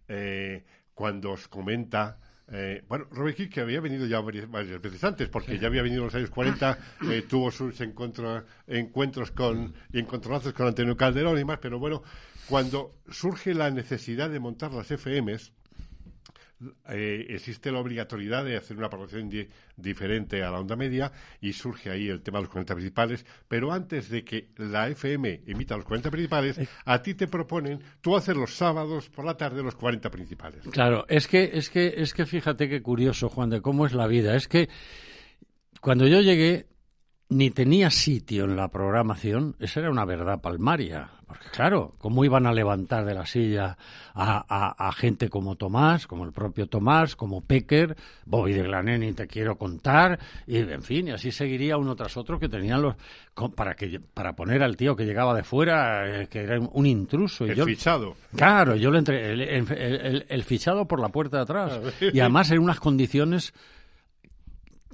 S1: eh, cuando os comenta eh, bueno, Robert que había venido ya varias, veces antes, porque ya había venido en los años 40, eh, tuvo sus encuentros con, y encontronazos con Antonio Calderón y más, pero bueno, cuando surge la necesidad de montar las FMs, eh, existe la obligatoriedad de hacer una programación diferente a la onda media y surge ahí el tema de los 40 principales, pero antes de que la FM emita los 40 principales, a ti te proponen tú hacer los sábados por la tarde los 40 principales.
S2: Claro, es que es que es que fíjate qué curioso, Juan, de cómo es la vida. Es que cuando yo llegué ni tenía sitio en la programación, esa era una verdad palmaria. Porque claro, ¿cómo iban a levantar de la silla a, gente como Tomás, como el propio Tomás, como Pecker, Bobby de Glaneni, te quiero contar, y en fin, y así seguiría uno tras otro que tenían los para que para poner al tío que llegaba de fuera, eh, que era un intruso.
S1: Y
S2: el
S1: fichado.
S2: Claro, yo le entré, el, fichado por la puerta de atrás. Y además en unas condiciones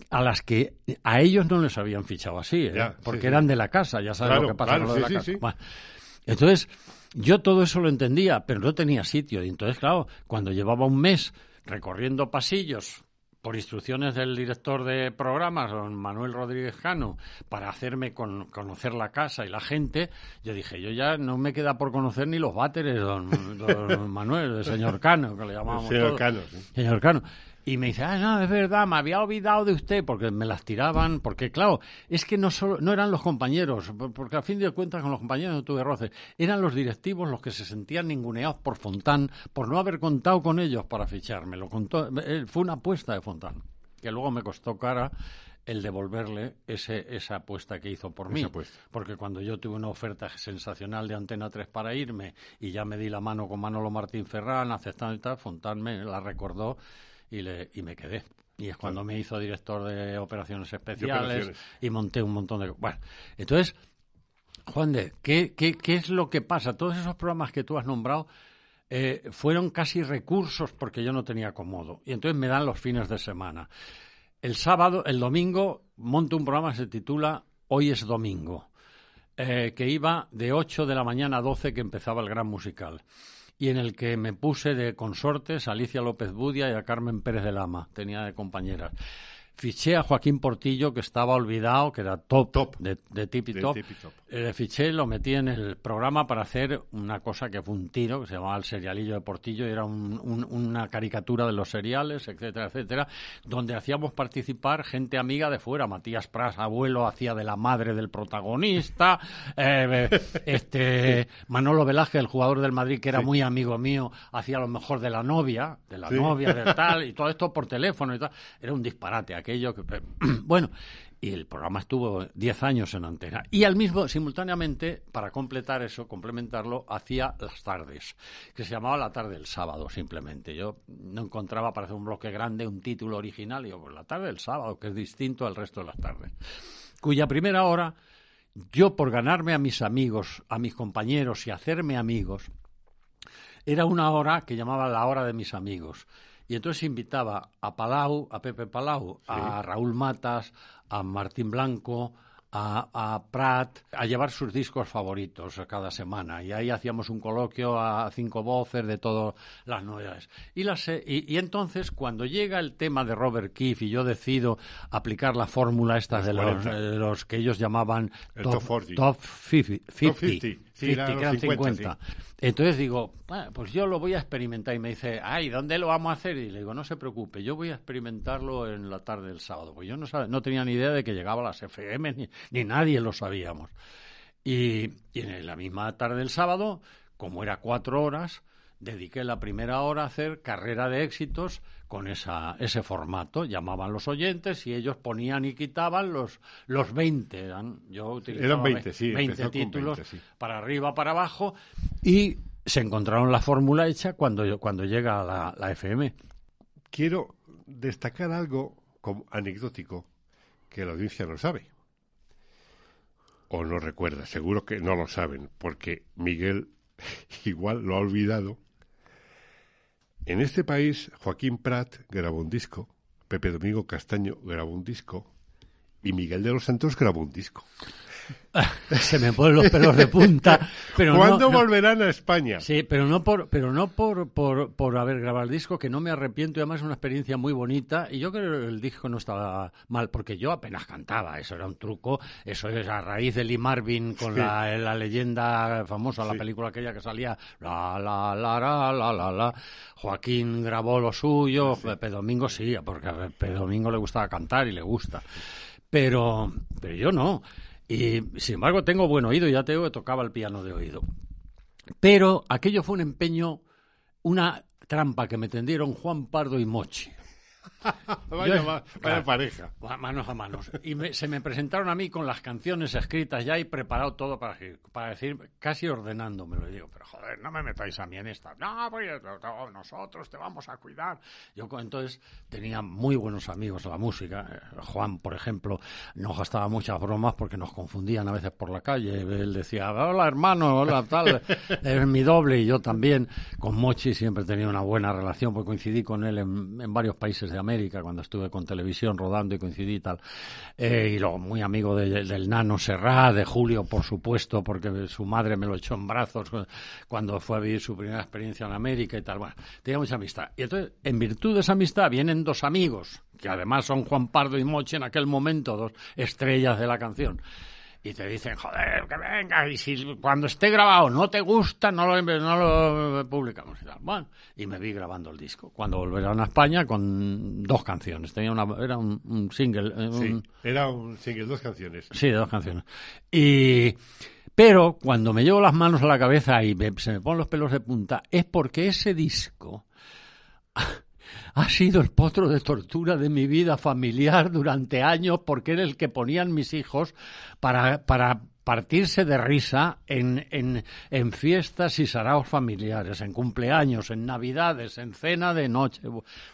S2: a las que a ellos no les habían fichado así, ¿eh? porque eran de la casa, ya sabes lo que pasa con lo de la casa. entonces, yo todo eso lo entendía, pero no tenía sitio. Y entonces, claro, cuando llevaba un mes recorriendo pasillos por instrucciones del director de programas, don Manuel Rodríguez Cano, para hacerme conocer la casa y la gente, yo dije, yo ya no me queda por conocer ni los váteres, don, (laughs) Manuel, el señor Cano, que le llamábamos.
S1: Señor Cano.
S2: Señor Cano. Y me dice, ah, no, es verdad, me había olvidado de usted, porque me las tiraban, porque claro, es que no solo, no eran los compañeros, porque a fin de cuentas con los compañeros no tuve roces, eran los directivos los que se sentían ninguneados por Fontán, por no haber contado con ellos para ficharme. Lo contó, eh, fue una apuesta de Fontán, que luego me costó cara el devolverle ese, esa apuesta que hizo por mí. Porque cuando yo tuve una oferta sensacional de Antena 3 para irme y ya me di la mano con Manolo Martín Ferrán, aceptando y tal, Fontán me la recordó y, le, y me quedé. Y es cuando me hizo director de operaciones especiales y monté un montón de... Bueno, entonces, Juan de, ¿qué, qué, qué es lo que pasa? Todos esos programas que tú has nombrado eh, fueron casi recursos porque yo no tenía cómodo. Y entonces me dan los fines de semana. El sábado, el domingo, monto un programa que se titula Hoy es domingo, eh, que iba de 8 de la mañana a 12 que empezaba el gran musical y en el que me puse de consortes a Alicia López Budia y a Carmen Pérez de Lama, tenía de compañeras. Fiché a Joaquín Portillo, que estaba olvidado, que era top, top. de, de Tipi Top. Le fiché, lo metí en el programa para hacer una cosa que fue un tiro, que se llamaba El Serialillo de Portillo, y era una caricatura de los seriales, etcétera, etcétera, donde hacíamos participar gente amiga de fuera. Matías Pras, abuelo, hacía de la madre del protagonista. (laughs) Eh, este Manolo Velázquez, el jugador del Madrid, que era muy amigo mío, hacía lo mejor de la novia, de la novia, de tal, (laughs) y todo esto por teléfono y tal. Era un disparate aquello que... (clears throat) Bueno, y el programa estuvo 10 años en antena. Y al mismo, simultáneamente, para completar eso, complementarlo, hacía las tardes, que se llamaba La tarde del sábado, simplemente. Yo no encontraba para hacer un bloque grande un título original, y yo, pues La tarde del sábado, que es distinto al resto de las tardes. Cuya primera hora, yo por ganarme a mis amigos, a mis compañeros y hacerme amigos, era una hora que llamaba la hora de mis amigos y entonces invitaba a Palau, a Pepe Palau, a Raúl Matas, a Martín Blanco, a, a, Prat a llevar sus discos favoritos cada semana y ahí hacíamos un coloquio a cinco voces de todas las novedades. Y, las, y, entonces cuando llega el tema de Robert Keefe y yo decido aplicar la fórmula esta de los, que ellos llamaban
S1: top,
S2: top 50, 50, 50. Entonces digo, pues yo lo voy a experimentar. Y me dice, ay, ¿dónde lo vamos a hacer? Y le digo, no se preocupe, yo voy a experimentarlo en la tarde del sábado. Pues yo no, no tenía ni idea de que llegaba a las FM, ni, ni nadie lo sabíamos. Y, y, en la misma tarde del sábado, como era cuatro horas, dediqué la primera hora a hacer carrera de éxitos con esa, ese formato. Llamaban los oyentes y ellos ponían y quitaban los, los 20. Eran, yo
S1: Eran 20, sí,
S2: 20 títulos para arriba, para abajo y se encontraron la fórmula hecha cuando, cuando llega la, la FM.
S1: Quiero destacar algo como anecdótico que la audiencia no sabe. O no recuerda, seguro que no lo saben, porque Miguel (laughs) igual lo ha olvidado en este país, Joaquín Prat grabó un disco, Pepe Domingo Castaño grabó un disco y Miguel de los Santos grabó un disco. (laughs)
S2: se me ponen los pelos de punta. Pero
S1: ¿Cuándo volverán a España?
S2: Sí, pero no por, pero no por, por, por, haber grabado el disco, que no me arrepiento, y además es una experiencia muy bonita, y yo creo que el disco no estaba mal, porque yo apenas cantaba, eso era un truco, eso es a raíz de Lee Marvin con la, la, leyenda famosa, la película aquella que salía, la, la, la, la, la, la, la, Joaquín grabó lo suyo, Pepe Domingo sí, porque a Pepe Domingo le gustaba cantar y le gusta, pero, pero yo no. Y sin embargo tengo buen oído, ya tengo que tocaba el piano de oído. Pero aquello fue un empeño, una trampa que me tendieron Juan Pardo y Mochi. (laughs)
S1: vaya, pareja.
S2: Manos a manos. Y se me presentaron a mí con las canciones escritas ya y preparado todo para, para decir, casi ordenándomelo. Y digo, pero joder, no me metáis a mí en esta. No, pues nosotros te vamos a cuidar. Yo entonces tenía muy buenos amigos en la música. Eh, Juan, por ejemplo, no gastaba muchas bromas porque nos confundían a veces por la calle. Él decía, hola hermano, hola tal, (laughs) es mi doble y yo también. Con Mochi siempre tenía una buena relación porque coincidí con él en varios países América cuando estuve con televisión rodando y coincidí y tal. Eh, y luego muy amigo del Nano Serrat, de Julio, por supuesto, porque su madre me lo echó en brazos cuando fue a vivir su primera experiencia en América y tal. Bueno, tenía mucha amistad. Y entonces, en virtud de esa amistad, vienen dos amigos, que además son Juan Pardo y Moche en aquel momento, dos estrellas de la canción y te dicen, joder, que venga, y si cuando esté grabado no te gusta, no lo, no lo publicamos y tal. Bueno, y me vi grabando el disco. Cuando volvieron a España con dos canciones. Tenía una, era un, single.
S1: Eh, era un single, dos canciones.
S2: Sí, dos canciones. Y, pero cuando me llevo las manos a la cabeza y se me ponen los pelos de punta, es porque ese disco ha sido el potro de tortura de mi vida familiar durante años porque era el que ponían mis hijos para, para partirse de risa en, en, en, fiestas y saraos familiares, en cumpleaños, en navidades, en cena de noche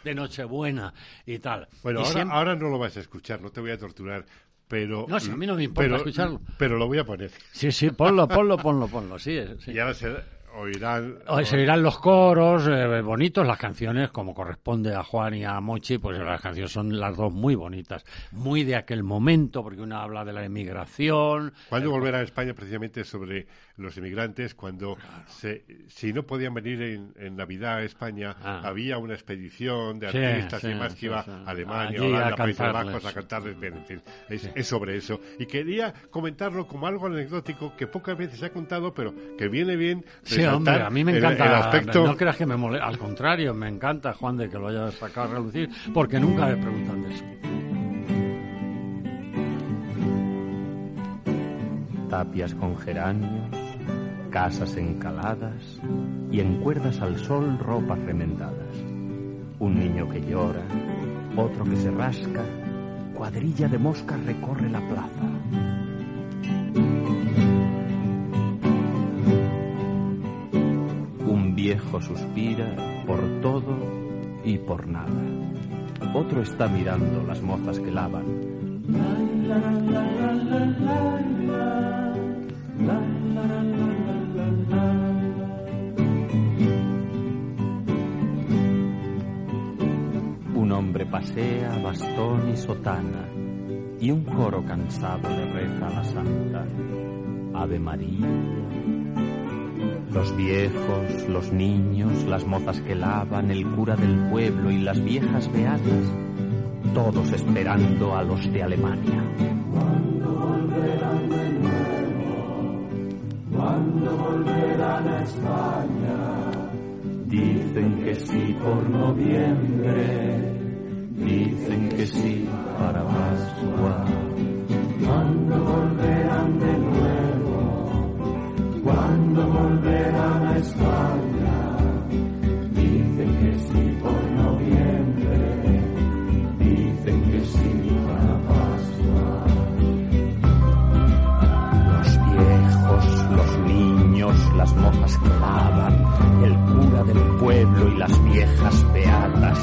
S2: de Nochebuena y tal.
S1: Bueno, ahora, ahora no lo vas a escuchar, no te voy a torturar, pero...
S2: No, si a mí no me importa escucharlo.
S1: Pero lo voy a poner.
S2: Sí, sí, ponlo, ponlo, ponlo, ponlo, sí. sí.
S1: Y ahora se, oirán...
S2: Se oirán los coros eh, bonitos, las canciones, como corresponde a Juan y a Mochi, pues las canciones son las dos muy bonitas, muy de aquel momento, porque una habla de la emigración...
S1: ¿Cuándo volver a España precisamente sobre los inmigrantes? Cuando si no podían venir en, Navidad a España, ah. había una expedición de artistas y más que iba a Alemania, a Países Bajos a cantarles, en fin, es, sobre eso. Y quería comentarlo como algo anecdótico que pocas veces se ha contado, pero que viene bien
S2: a mí me encanta. No creas que me molesta. Al contrario, me encanta, Juan, de que lo haya sacado a relucir, porque nunca me preguntan de eso.
S3: Tapias con geranios, casas encaladas y en cuerdas al sol ropas remendadas. Un niño que llora, otro que se rasca, cuadrilla de moscas recorre la plaza. Viejo suspira por todo y por nada. Otro está mirando las mozas que lavan. Un hombre pasea bastón y sotana y un coro cansado le reza a la santa. Ave María los viejos, los niños, las mozas que lavan, el cura del pueblo y las viejas beatas, todos esperando a los de Alemania. ¿Cuándo volverán de nuevo? ¿Cuándo volverán a España? Dicen que sí por noviembre, dicen que sí para Pascua. Viejas beatas,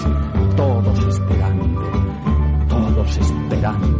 S3: todos esperando, todos esperando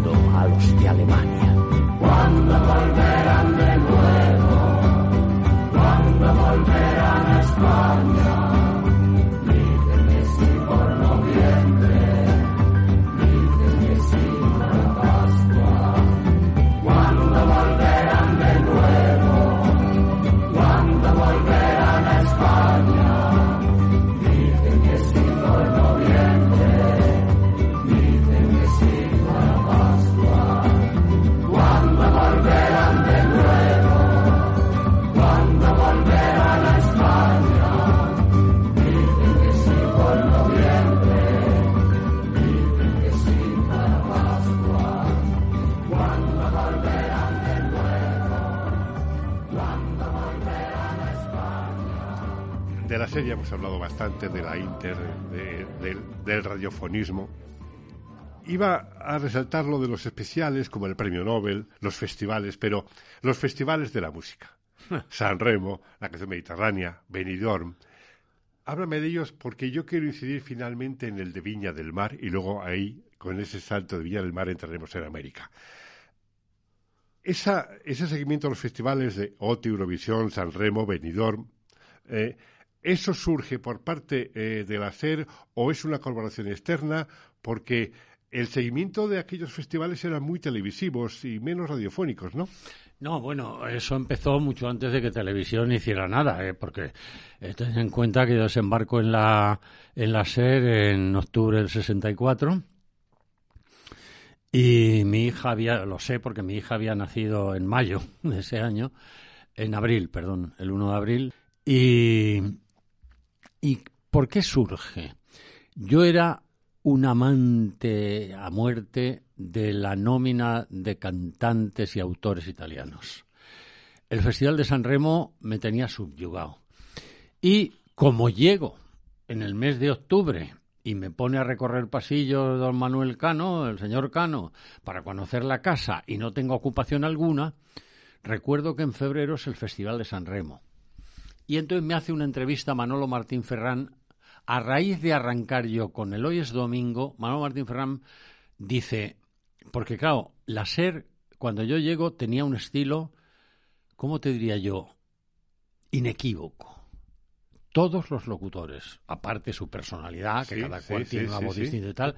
S1: hemos hablado bastante, de la inter, del radiofonismo. Iba a resaltar lo de los especiales, como el Premio Nobel, los festivales, pero los festivales de la música. (laughs) San Remo, la canción mediterránea, Benidorm. Háblame de ellos porque yo quiero incidir finalmente en el de Viña del Mar y luego ahí, con ese salto de Viña del Mar, entraremos en América. ese seguimiento a los festivales de OTI, Eurovisión, San Remo, Benidorm, eh, ¿eso surge por parte eh, del hacer o es una colaboración externa? Porque el seguimiento de aquellos festivales eran muy televisivos y menos radiofónicos, ¿no?
S2: No, bueno, eso empezó mucho antes de que televisión hiciera nada, ¿eh? porque eh, ten en cuenta que yo desembarco en la, en la SER en octubre del 64 y mi hija había, lo sé porque mi hija había nacido en mayo de ese año, en abril, perdón, el 1 de abril, y, ¿y por qué surge? Yo era un amante a muerte de la nómina de cantantes y autores italianos. El Festival de San Remo me tenía subyugado. Y como llego en el mes de octubre y me pone a recorrer pasillos don Manuel Cano, el señor Cano, para conocer la casa y no tengo ocupación alguna, recuerdo que en febrero es el Festival de San Remo. Y entonces me hace una entrevista Manolo Martín Ferrán a raíz de arrancar yo con el Hoy es Domingo, Manuel Martín Ferrán dice, porque claro, la SER, cuando yo llego, tenía un estilo, ¿cómo te diría yo? Inequívoco. Todos los locutores, aparte su personalidad, que cada cual tiene una voz distinta y tal,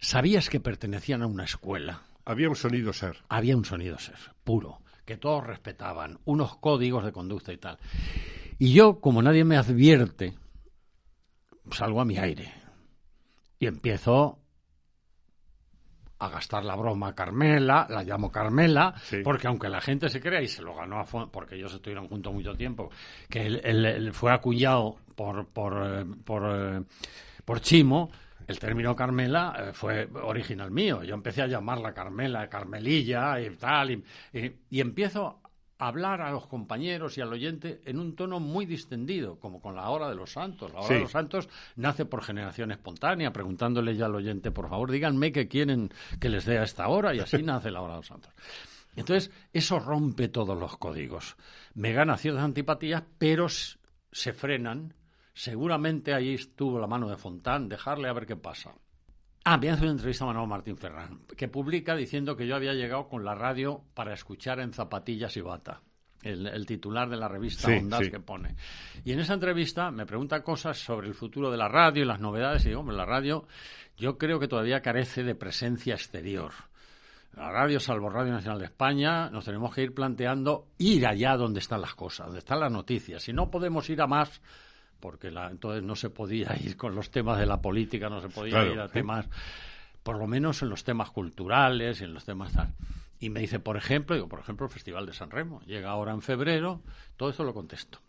S2: sabías que pertenecían a una escuela.
S1: Había un sonido ser.
S2: Había un sonido ser, puro, que todos respetaban, unos códigos de conducta y tal. Y yo, como nadie me advierte, salgo a mi aire y empiezo a gastar la broma a Carmela, la llamo Carmela, porque aunque la gente se crea y se lo ganó a porque ellos estuvieron juntos mucho tiempo, que él, fue acuñado por, por, eh, por, eh, por Chimo, el término Carmela eh, fue original mío. Yo empecé a llamarla Carmela, Carmelilla y tal, y, y empiezo hablar a los compañeros y al oyente en un tono muy distendido, como con la hora de los santos. La hora de los santos nace por generación espontánea, preguntándole ya al oyente, por favor, díganme qué quieren que les dé a esta hora, y así (laughs) nace la hora de los santos. Entonces, eso rompe todos los códigos. Me gana ciertas antipatías, pero se frenan. Seguramente ahí estuvo la mano de Fontán, dejarle a ver qué pasa. Ah, me hace una entrevista a Manuel Martín Ferrán, que publica diciendo que yo había llegado con la radio para escuchar en zapatillas y bata. El, titular de la revista Ondas que pone. Y en esa entrevista me pregunta cosas sobre el futuro de la radio y las novedades. Y digo, hombre, la radio yo creo que todavía carece de presencia exterior. La radio, salvo Radio Nacional de España, nos tenemos que ir planteando ir allá donde están las cosas, donde están las noticias. Si no podemos ir a más, porque la, entonces no se podía ir con los temas de la política, no se podía ir a temas, por lo menos en los temas culturales y en los temas tal. Y me dice, por ejemplo, digo, por ejemplo, el Festival de San Remo, llega ahora en febrero, todo eso lo contesto.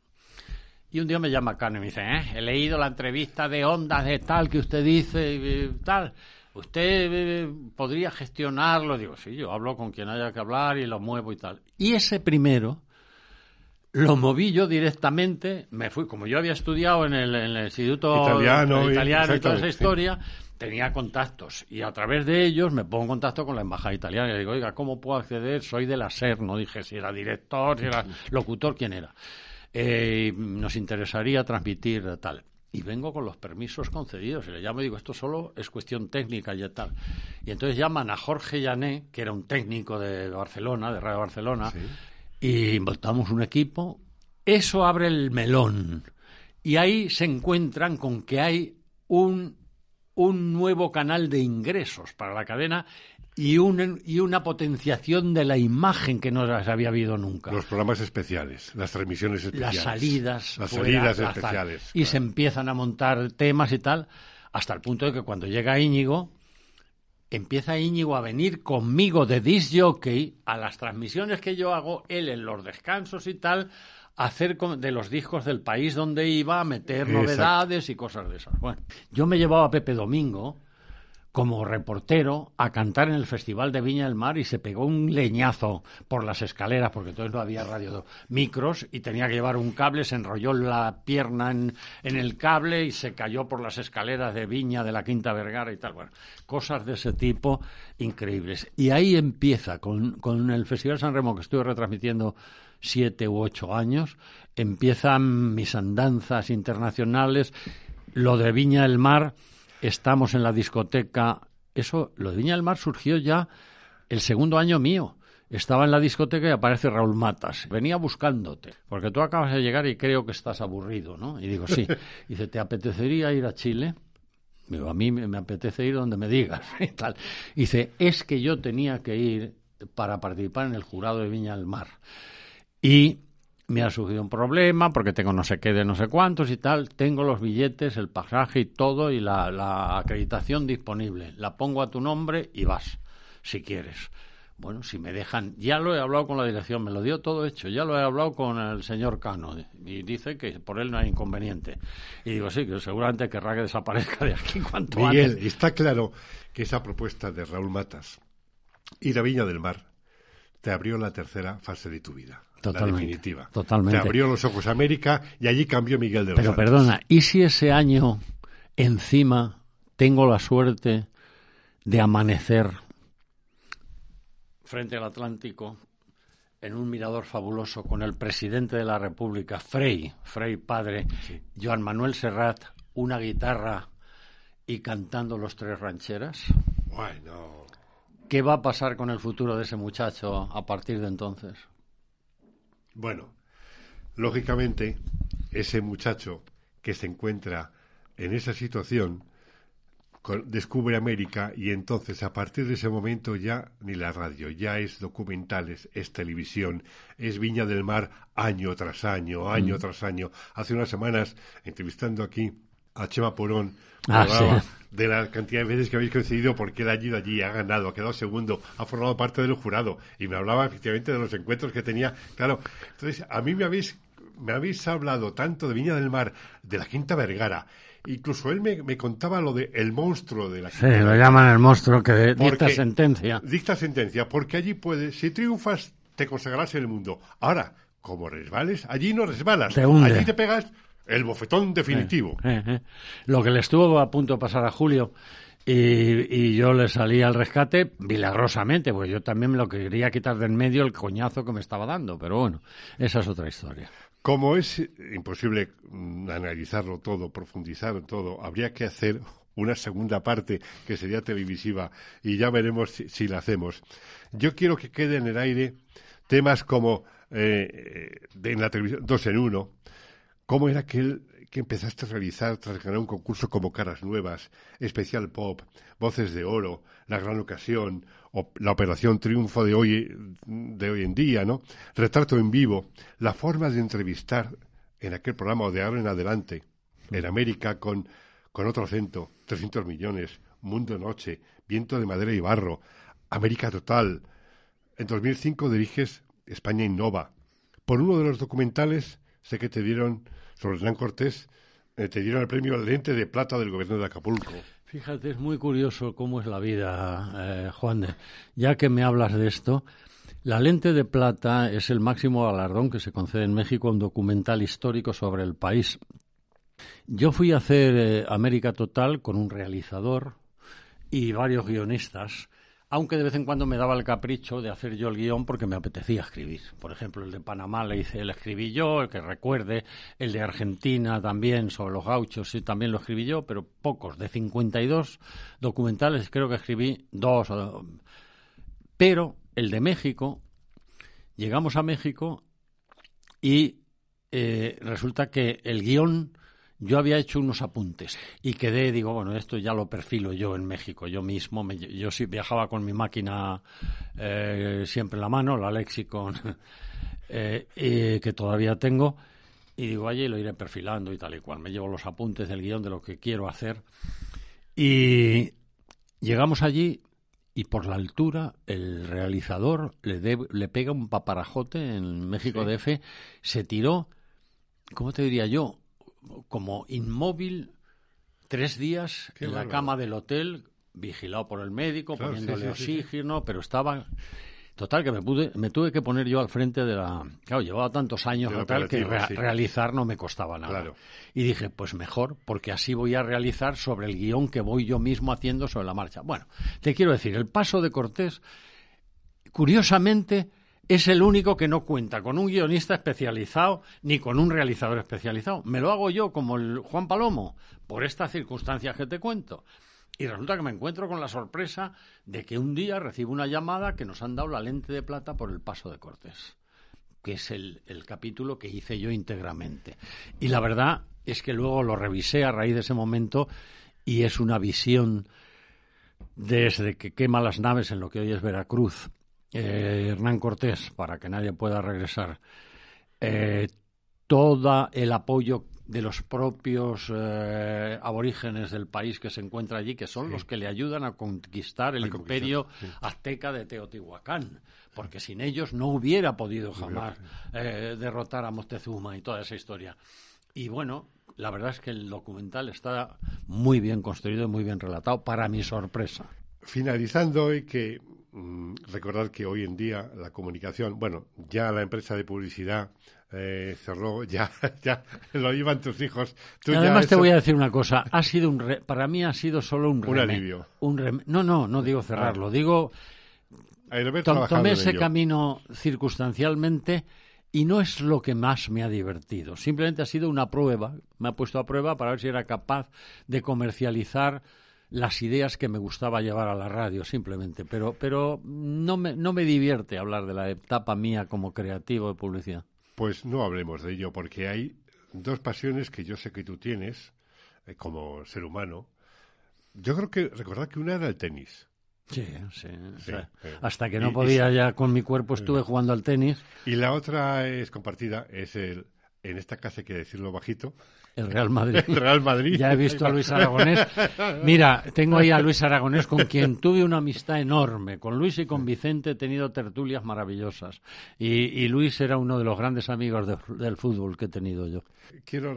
S2: Y un día me llama Cano y me dice, eh, he leído la entrevista de ondas de tal que usted dice y tal. ¿Usted eh, podría gestionarlo? Digo, sí, yo hablo con quien haya que hablar y lo muevo y tal. Y ese primero lo moví yo directamente, me fui, como yo había estudiado en el, Instituto
S1: Italiano,
S2: y, toda esa historia, tenía contactos y a través de ellos me pongo en contacto con la embajada italiana y le digo, oiga, ¿cómo puedo acceder? Soy de la SER, no dije si era director, si era locutor, quién era. Eh, nos interesaría transmitir tal. Y vengo con los permisos concedidos. Y le llamo y digo, esto solo es cuestión técnica y tal. Y entonces llaman a Jorge Llané, que era un técnico de Barcelona, de Radio Barcelona, y montamos un equipo. Eso abre el melón y ahí se encuentran con que hay un, un nuevo canal de ingresos para la cadena y, un, y una potenciación de la imagen que no había habido nunca.
S1: Los programas especiales, las transmisiones especiales.
S2: Las salidas.
S1: Las salidas especiales.
S2: Y se empiezan a montar temas y tal, hasta el punto de que cuando llega Íñigo, empieza Íñigo a venir conmigo de disc jockey a las transmisiones que yo hago, él en los descansos y tal, a hacer de los discos del país donde iba a meter novedades y cosas de esas. Bueno, yo me llevaba a Pepe Domingo como reportero a cantar en el Festival de Viña del Mar y se pegó un leñazo por las escaleras, porque entonces no había radio micros y tenía que llevar un cable, se enrolló la pierna en, el cable y se cayó por las escaleras de Viña de la Quinta Vergara y tal. Bueno, cosas de ese tipo increíbles. Y ahí empieza, con, con el Festival San Remo que estuve retransmitiendo siete u ocho años, empiezan mis andanzas internacionales, lo de Viña del Mar estamos en la discoteca. Eso, lo de Viña del Mar surgió ya el segundo año mío. Estaba en la discoteca y aparece Raúl Matas. Venía buscándote, porque tú acabas de llegar y creo que estás aburrido, ¿no? Y digo, sí. (laughs) dice, ¿te apetecería ir a Chile? Digo, a mí me apetece ir donde me digas (laughs) y tal. dice, es que yo tenía que ir para participar en el jurado de Viña del Mar. Y me ha surgido un problema porque tengo no sé qué de no sé cuántos y tal, tengo los billetes, el pasaje y todo y la, acreditación disponible. La pongo a tu nombre y vas, si quieres. Bueno, si me dejan, ya lo he hablado con la dirección, me lo dio todo hecho, ya lo he hablado con el señor Cano y dice que por él no hay inconveniente. Y digo, sí, que seguramente querrá que desaparezca de aquí (laughs) cuanto
S1: Miguel, está claro que esa propuesta de Raúl Matas, ir a Viña del Mar, te abrió la tercera fase de tu vida.
S2: Totalmente.
S1: La definitiva.
S2: Totalmente.
S1: Te abrió los ojos a América y allí cambió Miguel de los
S2: Pero perdona, ¿y si ese año encima tengo la suerte de amanecer frente al Atlántico en un mirador fabuloso con el presidente de la República, Frei, Frei padre, Joan Manuel Serrat, una guitarra y cantando los tres rancheras?
S1: Bueno.
S2: ¿Qué va a pasar con el futuro de ese muchacho a partir de entonces?
S1: Bueno, lógicamente, ese muchacho que se encuentra en esa situación descubre América y entonces a partir de ese momento ya ni la radio, ya es documentales, es televisión, es Viña del Mar año tras año, año mm. tras año. Hace unas semanas, entrevistando aquí a Chema Porón,
S2: ah,
S1: de la cantidad de veces que habéis coincidido porque él ha ido allí, ha ganado, ha quedado segundo, ha formado parte del jurado y me hablaba efectivamente de los encuentros que tenía. Claro, entonces a mí me habéis, me habéis hablado tanto de Viña del Mar, de la Quinta Vergara, Incluso él me, contaba lo de el monstruo de la
S2: Sí, lo llaman el monstruo que dicta sentencia.
S1: Dicta sentencia, porque allí puedes, si triunfas, te consagrarás en el mundo. Ahora, como resbales, allí no resbalas. allí te pegas el bofetón definitivo.
S2: Eh, eh, eh. Lo que le estuvo a punto de pasar a Julio y, yo le salí al rescate milagrosamente, pues yo también me lo quería quitar de en medio el coñazo que me estaba dando, pero bueno, esa es otra historia.
S1: Como es imposible analizarlo todo, profundizar todo, habría que hacer una segunda parte que sería televisiva y ya veremos si, la hacemos. Yo quiero que quede en el aire temas como de, en la televisión dos en uno, ¿Cómo era aquel que empezaste a realizar tras ganar un concurso como Caras Nuevas, Especial Pop, Voces de Oro, La Gran Ocasión, o la Operación Triunfo de hoy, de hoy en día, ¿no? Retrato en vivo, la forma de entrevistar en aquel programa o de ahora en adelante, en América con, con otro acento, 300 millones, Mundo Noche, Viento de Madera y Barro, América Total. En 2005 diriges España Innova. Por uno de los documentales sé que te dieron sobre Hernán Cortés, eh, te dieron el premio al lente de plata del gobierno de Acapulco.
S2: Fíjate, es muy curioso cómo es la vida, eh, Juan. De, ya que me hablas de esto, la lente de plata es el máximo galardón que se concede en México a un documental histórico sobre el país. Yo fui a hacer eh, América Total con un realizador y varios guionistas aunque de vez en cuando me daba el capricho de hacer yo el guion porque me apetecía escribir. Por ejemplo, el de Panamá le hice, el escribí yo, el que recuerde, el de Argentina también sobre los gauchos, sí, también lo escribí yo, pero pocos, de 52 documentales creo que escribí dos. Pero el de México, llegamos a México y eh, resulta que el guion yo había hecho unos apuntes y quedé, digo, bueno, esto ya lo perfilo yo en México, yo mismo. yo sí viajaba con mi máquina eh, siempre en la mano, la Lexicon, (laughs) eh, que todavía tengo, y digo, allí lo iré perfilando y tal y cual. Me llevo los apuntes del guion de lo que quiero hacer. Y llegamos allí y por la altura el realizador le, le pega un paparajote en México DF, se tiró, ¿cómo te diría yo? Como inmóvil tres días en la cama del hotel vigilado por el médico, poniéndole oxígeno, pero estaba Total, que me, pude, me tuve que poner yo al frente de la... Claro, llevaba tantos años tal que realizar no me costaba nada. Y dije, pues mejor, porque así voy a realizar sobre el guion que voy yo mismo haciendo sobre la marcha. Bueno, te quiero decir, el paso de Cortés, curiosamente, es el único que no cuenta con un guionista especializado ni con un realizador especializado. Me lo hago yo como el Juan Palomo, por estas circunstancias que te cuento. Y resulta que me encuentro con la sorpresa de que un día recibo una llamada que nos han dado la lente de plata por el paso de Cortés, que es el, capítulo que hice yo íntegramente. Y la verdad es que luego lo revisé a raíz de ese momento y es una visión desde que quema las naves en lo que hoy es Veracruz, eh, Hernán Cortés, para que nadie pueda regresar, eh, todo el apoyo de los propios eh, aborígenes del país que se encuentra allí, que son los que le ayudan a conquistar el imperio azteca de Teotihuacán, porque sin ellos no hubiera podido jamás eh, derrotar a Moctezuma y toda esa historia. Y bueno, la verdad es que el documental está muy bien construido y muy bien relatado, para mi sorpresa.
S1: Finalizando hoy que mm, recordar que hoy en día la comunicación, bueno, ya la empresa de publicidad eh, cerró, (laughs) ya, ya lo iban tus hijos.
S2: además te voy a decir una cosa, ha sido un para mí ha sido solo un,
S1: un alivio.
S2: Un no, no, no digo cerrarlo, ah. digo tomé ese camino circunstancialmente y no es lo que más me ha divertido. Simplemente ha sido una prueba, me ha puesto a prueba para ver si era capaz de comercializar las ideas que me gustaba llevar a la radio, simplemente. Pero, pero no, me, no me divierte hablar de la etapa mía como creativo de publicidad.
S1: Pues no hablemos de ello, porque hay dos pasiones que yo sé que tú tienes eh, como ser humano. Yo creo que recordar que una era el tenis.
S2: Sí, sí. hasta que no podía ya con mi cuerpo estuve jugando al tenis.
S1: Y la otra es compartida, es el, en esta casa hay que decirlo bajito,
S2: el Real Madrid.
S1: El Real Madrid.
S2: Ya he visto a Luis Aragonés. (laughs) Mira, tengo ahí a Luis Aragonés con quien tuve una amistad enorme. Con Luis y con Vicente he tenido tertulias maravillosas. Y, Luis era uno de los grandes amigos del fútbol que he tenido yo.
S1: Quiero,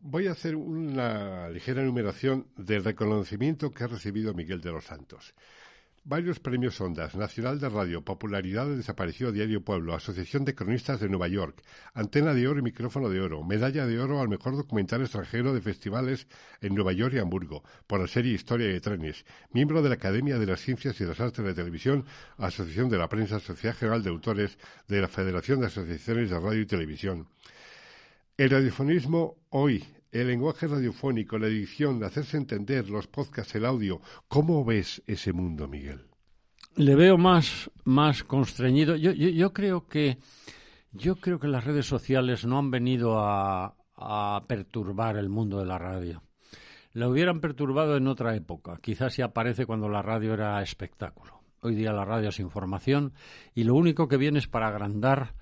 S1: voy a hacer una ligera enumeración del reconocimiento que ha recibido Miguel de los Santos. Varios premios Ondas, Nacional de Radio, Popularidad de Desaparecido Diario Pueblo, Asociación de Cronistas de Nueva York, Antena de Oro y Micrófono de Oro, Medalla de Oro al Mejor Documental Extranjero de Festivales en Nueva York y Hamburgo, por la serie Historia de Trenes, miembro de la Academia de las Ciencias y las Artes de Televisión, Asociación de la Prensa, Sociedad General de Autores de la Federación de Asociaciones de Radio y Televisión. El radiofonismo hoy el lenguaje radiofónico, la edición, hacerse entender, los podcasts, el audio. ¿Cómo ves ese mundo, Miguel?
S2: Le veo más, más constreñido. Yo, yo, creo que yo creo que las redes sociales no han venido a, a perturbar el mundo de la radio. La hubieran perturbado en otra época. Quizás si aparece cuando la radio era espectáculo. Hoy día la radio es información y lo único que viene es para agrandar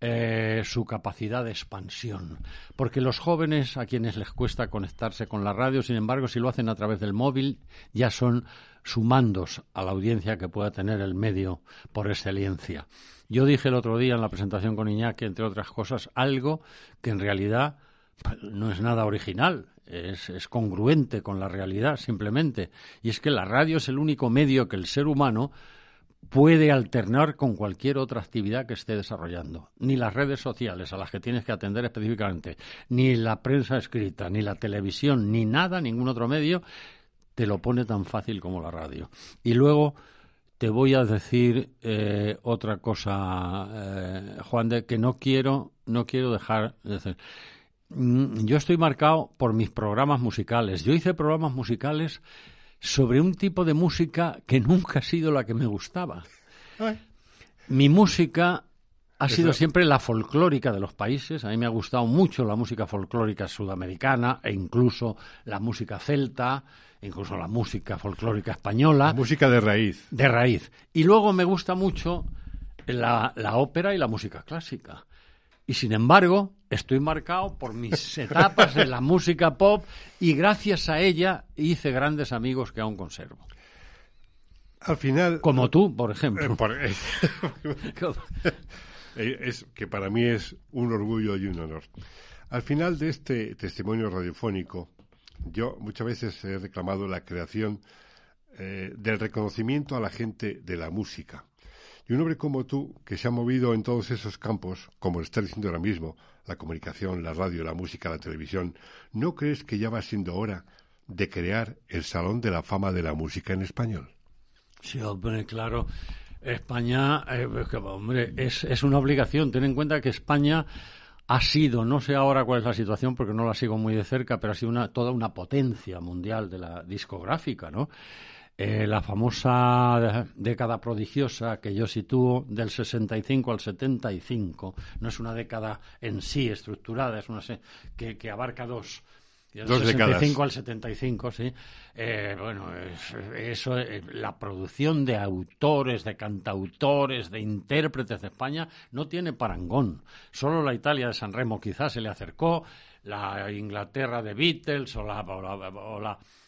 S2: eh, su capacidad de expansión. Porque los jóvenes, a quienes les cuesta conectarse con la radio, sin embargo, si lo hacen a través del móvil, ya son sumandos a la audiencia que pueda tener el medio por excelencia. Yo dije el otro día en la presentación con Iñaki, entre otras cosas, algo que en realidad pues, no es nada original, es, es, congruente con la realidad simplemente. Y es que la radio es el único medio que el ser humano puede alternar con cualquier otra actividad que esté desarrollando. Ni las redes sociales a las que tienes que atender específicamente, ni la prensa escrita, ni la televisión, ni nada, ningún otro medio, te lo pone tan fácil como la radio. Y luego te voy a decir eh, otra cosa, eh, Juan, de que no quiero, no quiero dejar de decir. Mm, yo estoy marcado por mis programas musicales. Yo hice programas musicales sobre un tipo de música que nunca ha sido la que me gustaba. Mi música ha sido siempre la folclórica de los países. A mí me ha gustado mucho la música folclórica sudamericana e incluso la música celta, incluso la música folclórica española.
S1: música de raíz.
S2: De raíz. Y luego me gusta mucho la ópera y la música clásica. Y sin embargo, estoy marcado por mis (laughs) etapas en la música pop y gracias a ella hice grandes amigos que aún conservo.
S1: Al final.
S2: Como tú, por ejemplo.
S1: Eh, eh, (laughs) es que para mí es un orgullo y un honor. Al final de este testimonio radiofónico, yo muchas veces he reclamado la creación eh, del reconocimiento a la gente de la música. Y un hombre como tú, que se ha movido en todos esos campos, como lo está diciendo ahora mismo, la comunicación, la radio, la música, la televisión, ¿no crees que ya va siendo hora de crear el Salón de la Fama de la Música en español?
S2: Sí, hombre, claro. España, eh, hombre, es, es una obligación. Ten en cuenta que España ha sido, no sé ahora cuál es la situación porque no la sigo muy de cerca, pero ha sido una, toda una potencia mundial de la discográfica, ¿no? Eh, la famosa década prodigiosa que yo sitúo del 65 al 75 no es una década en sí estructurada, es una que, que abarca dos, del 65 al 75, sí. Eh, bueno, eso, eh, la producción de autores, de cantautores, de intérpretes de España no tiene parangón. Solo la Italia de San Remo quizás se le acercó, la Inglaterra de Beatles o la, o la la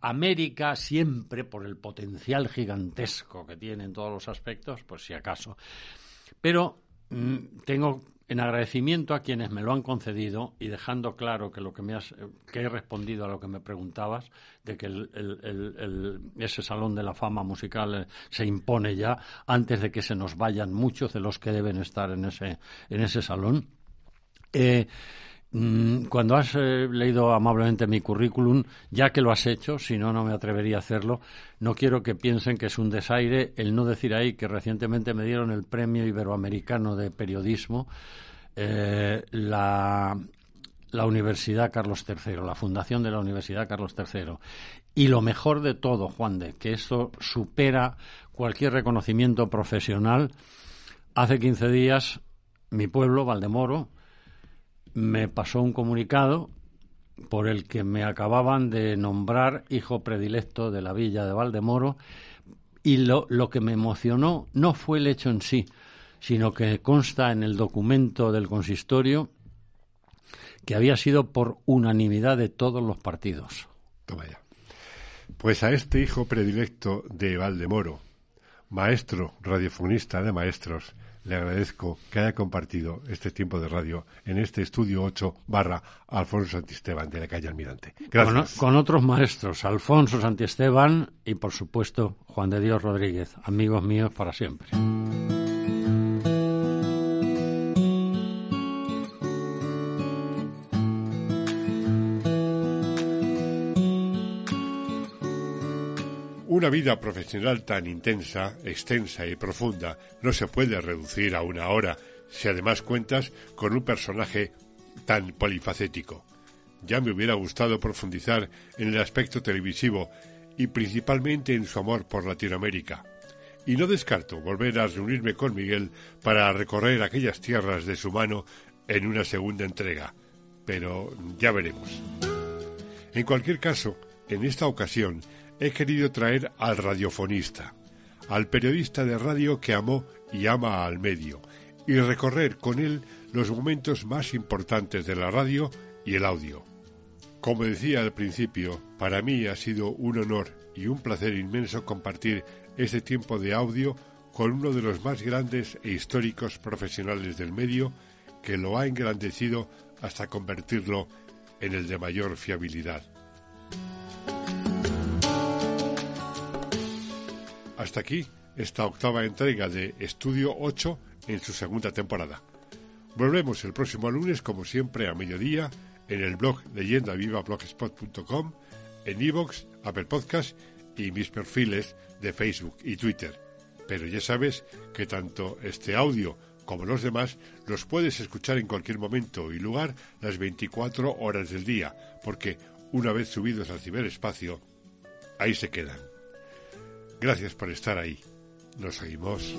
S2: América siempre por el potencial gigantesco que tiene en todos los aspectos, pues si acaso. Pero mm, tengo en agradecimiento a quienes me lo han concedido y dejando claro que lo que me has, que he respondido a lo que me preguntabas de que ese salón de la fama musical eh, se impone ya antes de que se nos vayan muchos de los que deben estar en ese en ese salón. Eh, cuando has eh, leído amablemente mi currículum, ya que lo has hecho, si no, no me atrevería a hacerlo, no quiero que piensen que es un desaire el no decir ahí que recientemente me dieron el Premio Iberoamericano de Periodismo eh, la, la Universidad Carlos III, la fundación de la Universidad Carlos III. Y lo mejor de todo, Juan de, que esto supera cualquier reconocimiento profesional, hace 15 días mi pueblo, Valdemoro, me pasó un comunicado por el que me acababan de nombrar hijo predilecto de la villa de Valdemoro y lo, lo que me emocionó no fue el hecho en sí, sino que consta en el documento del consistorio que había sido por unanimidad de todos los partidos.
S1: Toma ya. Pues a este hijo predilecto de Valdemoro, maestro radiofonista de maestros, le agradezco que haya compartido este tiempo de radio en este estudio 8 barra Alfonso Santisteban de la calle Almirante.
S2: Gracias. Con, con, otros maestros, Alfonso Santisteban y por supuesto Juan de Dios Rodríguez, amigos míos para siempre.
S1: Una vida profesional tan intensa, extensa y profunda no se puede reducir a una hora si además cuentas con un personaje tan polifacético. Ya me hubiera gustado profundizar en el aspecto televisivo y principalmente en su amor por Latinoamérica. Y no descarto volver a reunirme con Miguel para recorrer aquellas tierras de su mano en una segunda entrega. Pero ya veremos. En cualquier caso, en esta ocasión he querido traer al radiofonista, al periodista de radio que amó y ama al medio, y recorrer con él los momentos más importantes de la radio y el audio. Como decía al principio, para mí ha sido un honor y un placer inmenso compartir este tiempo de audio con uno de los más grandes e históricos profesionales del medio que lo ha engrandecido hasta convertirlo en el de mayor fiabilidad. Hasta aquí esta octava entrega de Estudio 8 en su segunda temporada. Volvemos el próximo lunes, como siempre, a mediodía, en el blog leyendavivablogspot.com, en iVoox, Apple Podcast y mis perfiles de Facebook y Twitter. Pero ya sabes que tanto este audio como los demás los puedes escuchar en cualquier momento y lugar las 24 horas del día, porque una vez subidos al ciberespacio, ahí se quedan. Gracias por estar ahí. Nos seguimos.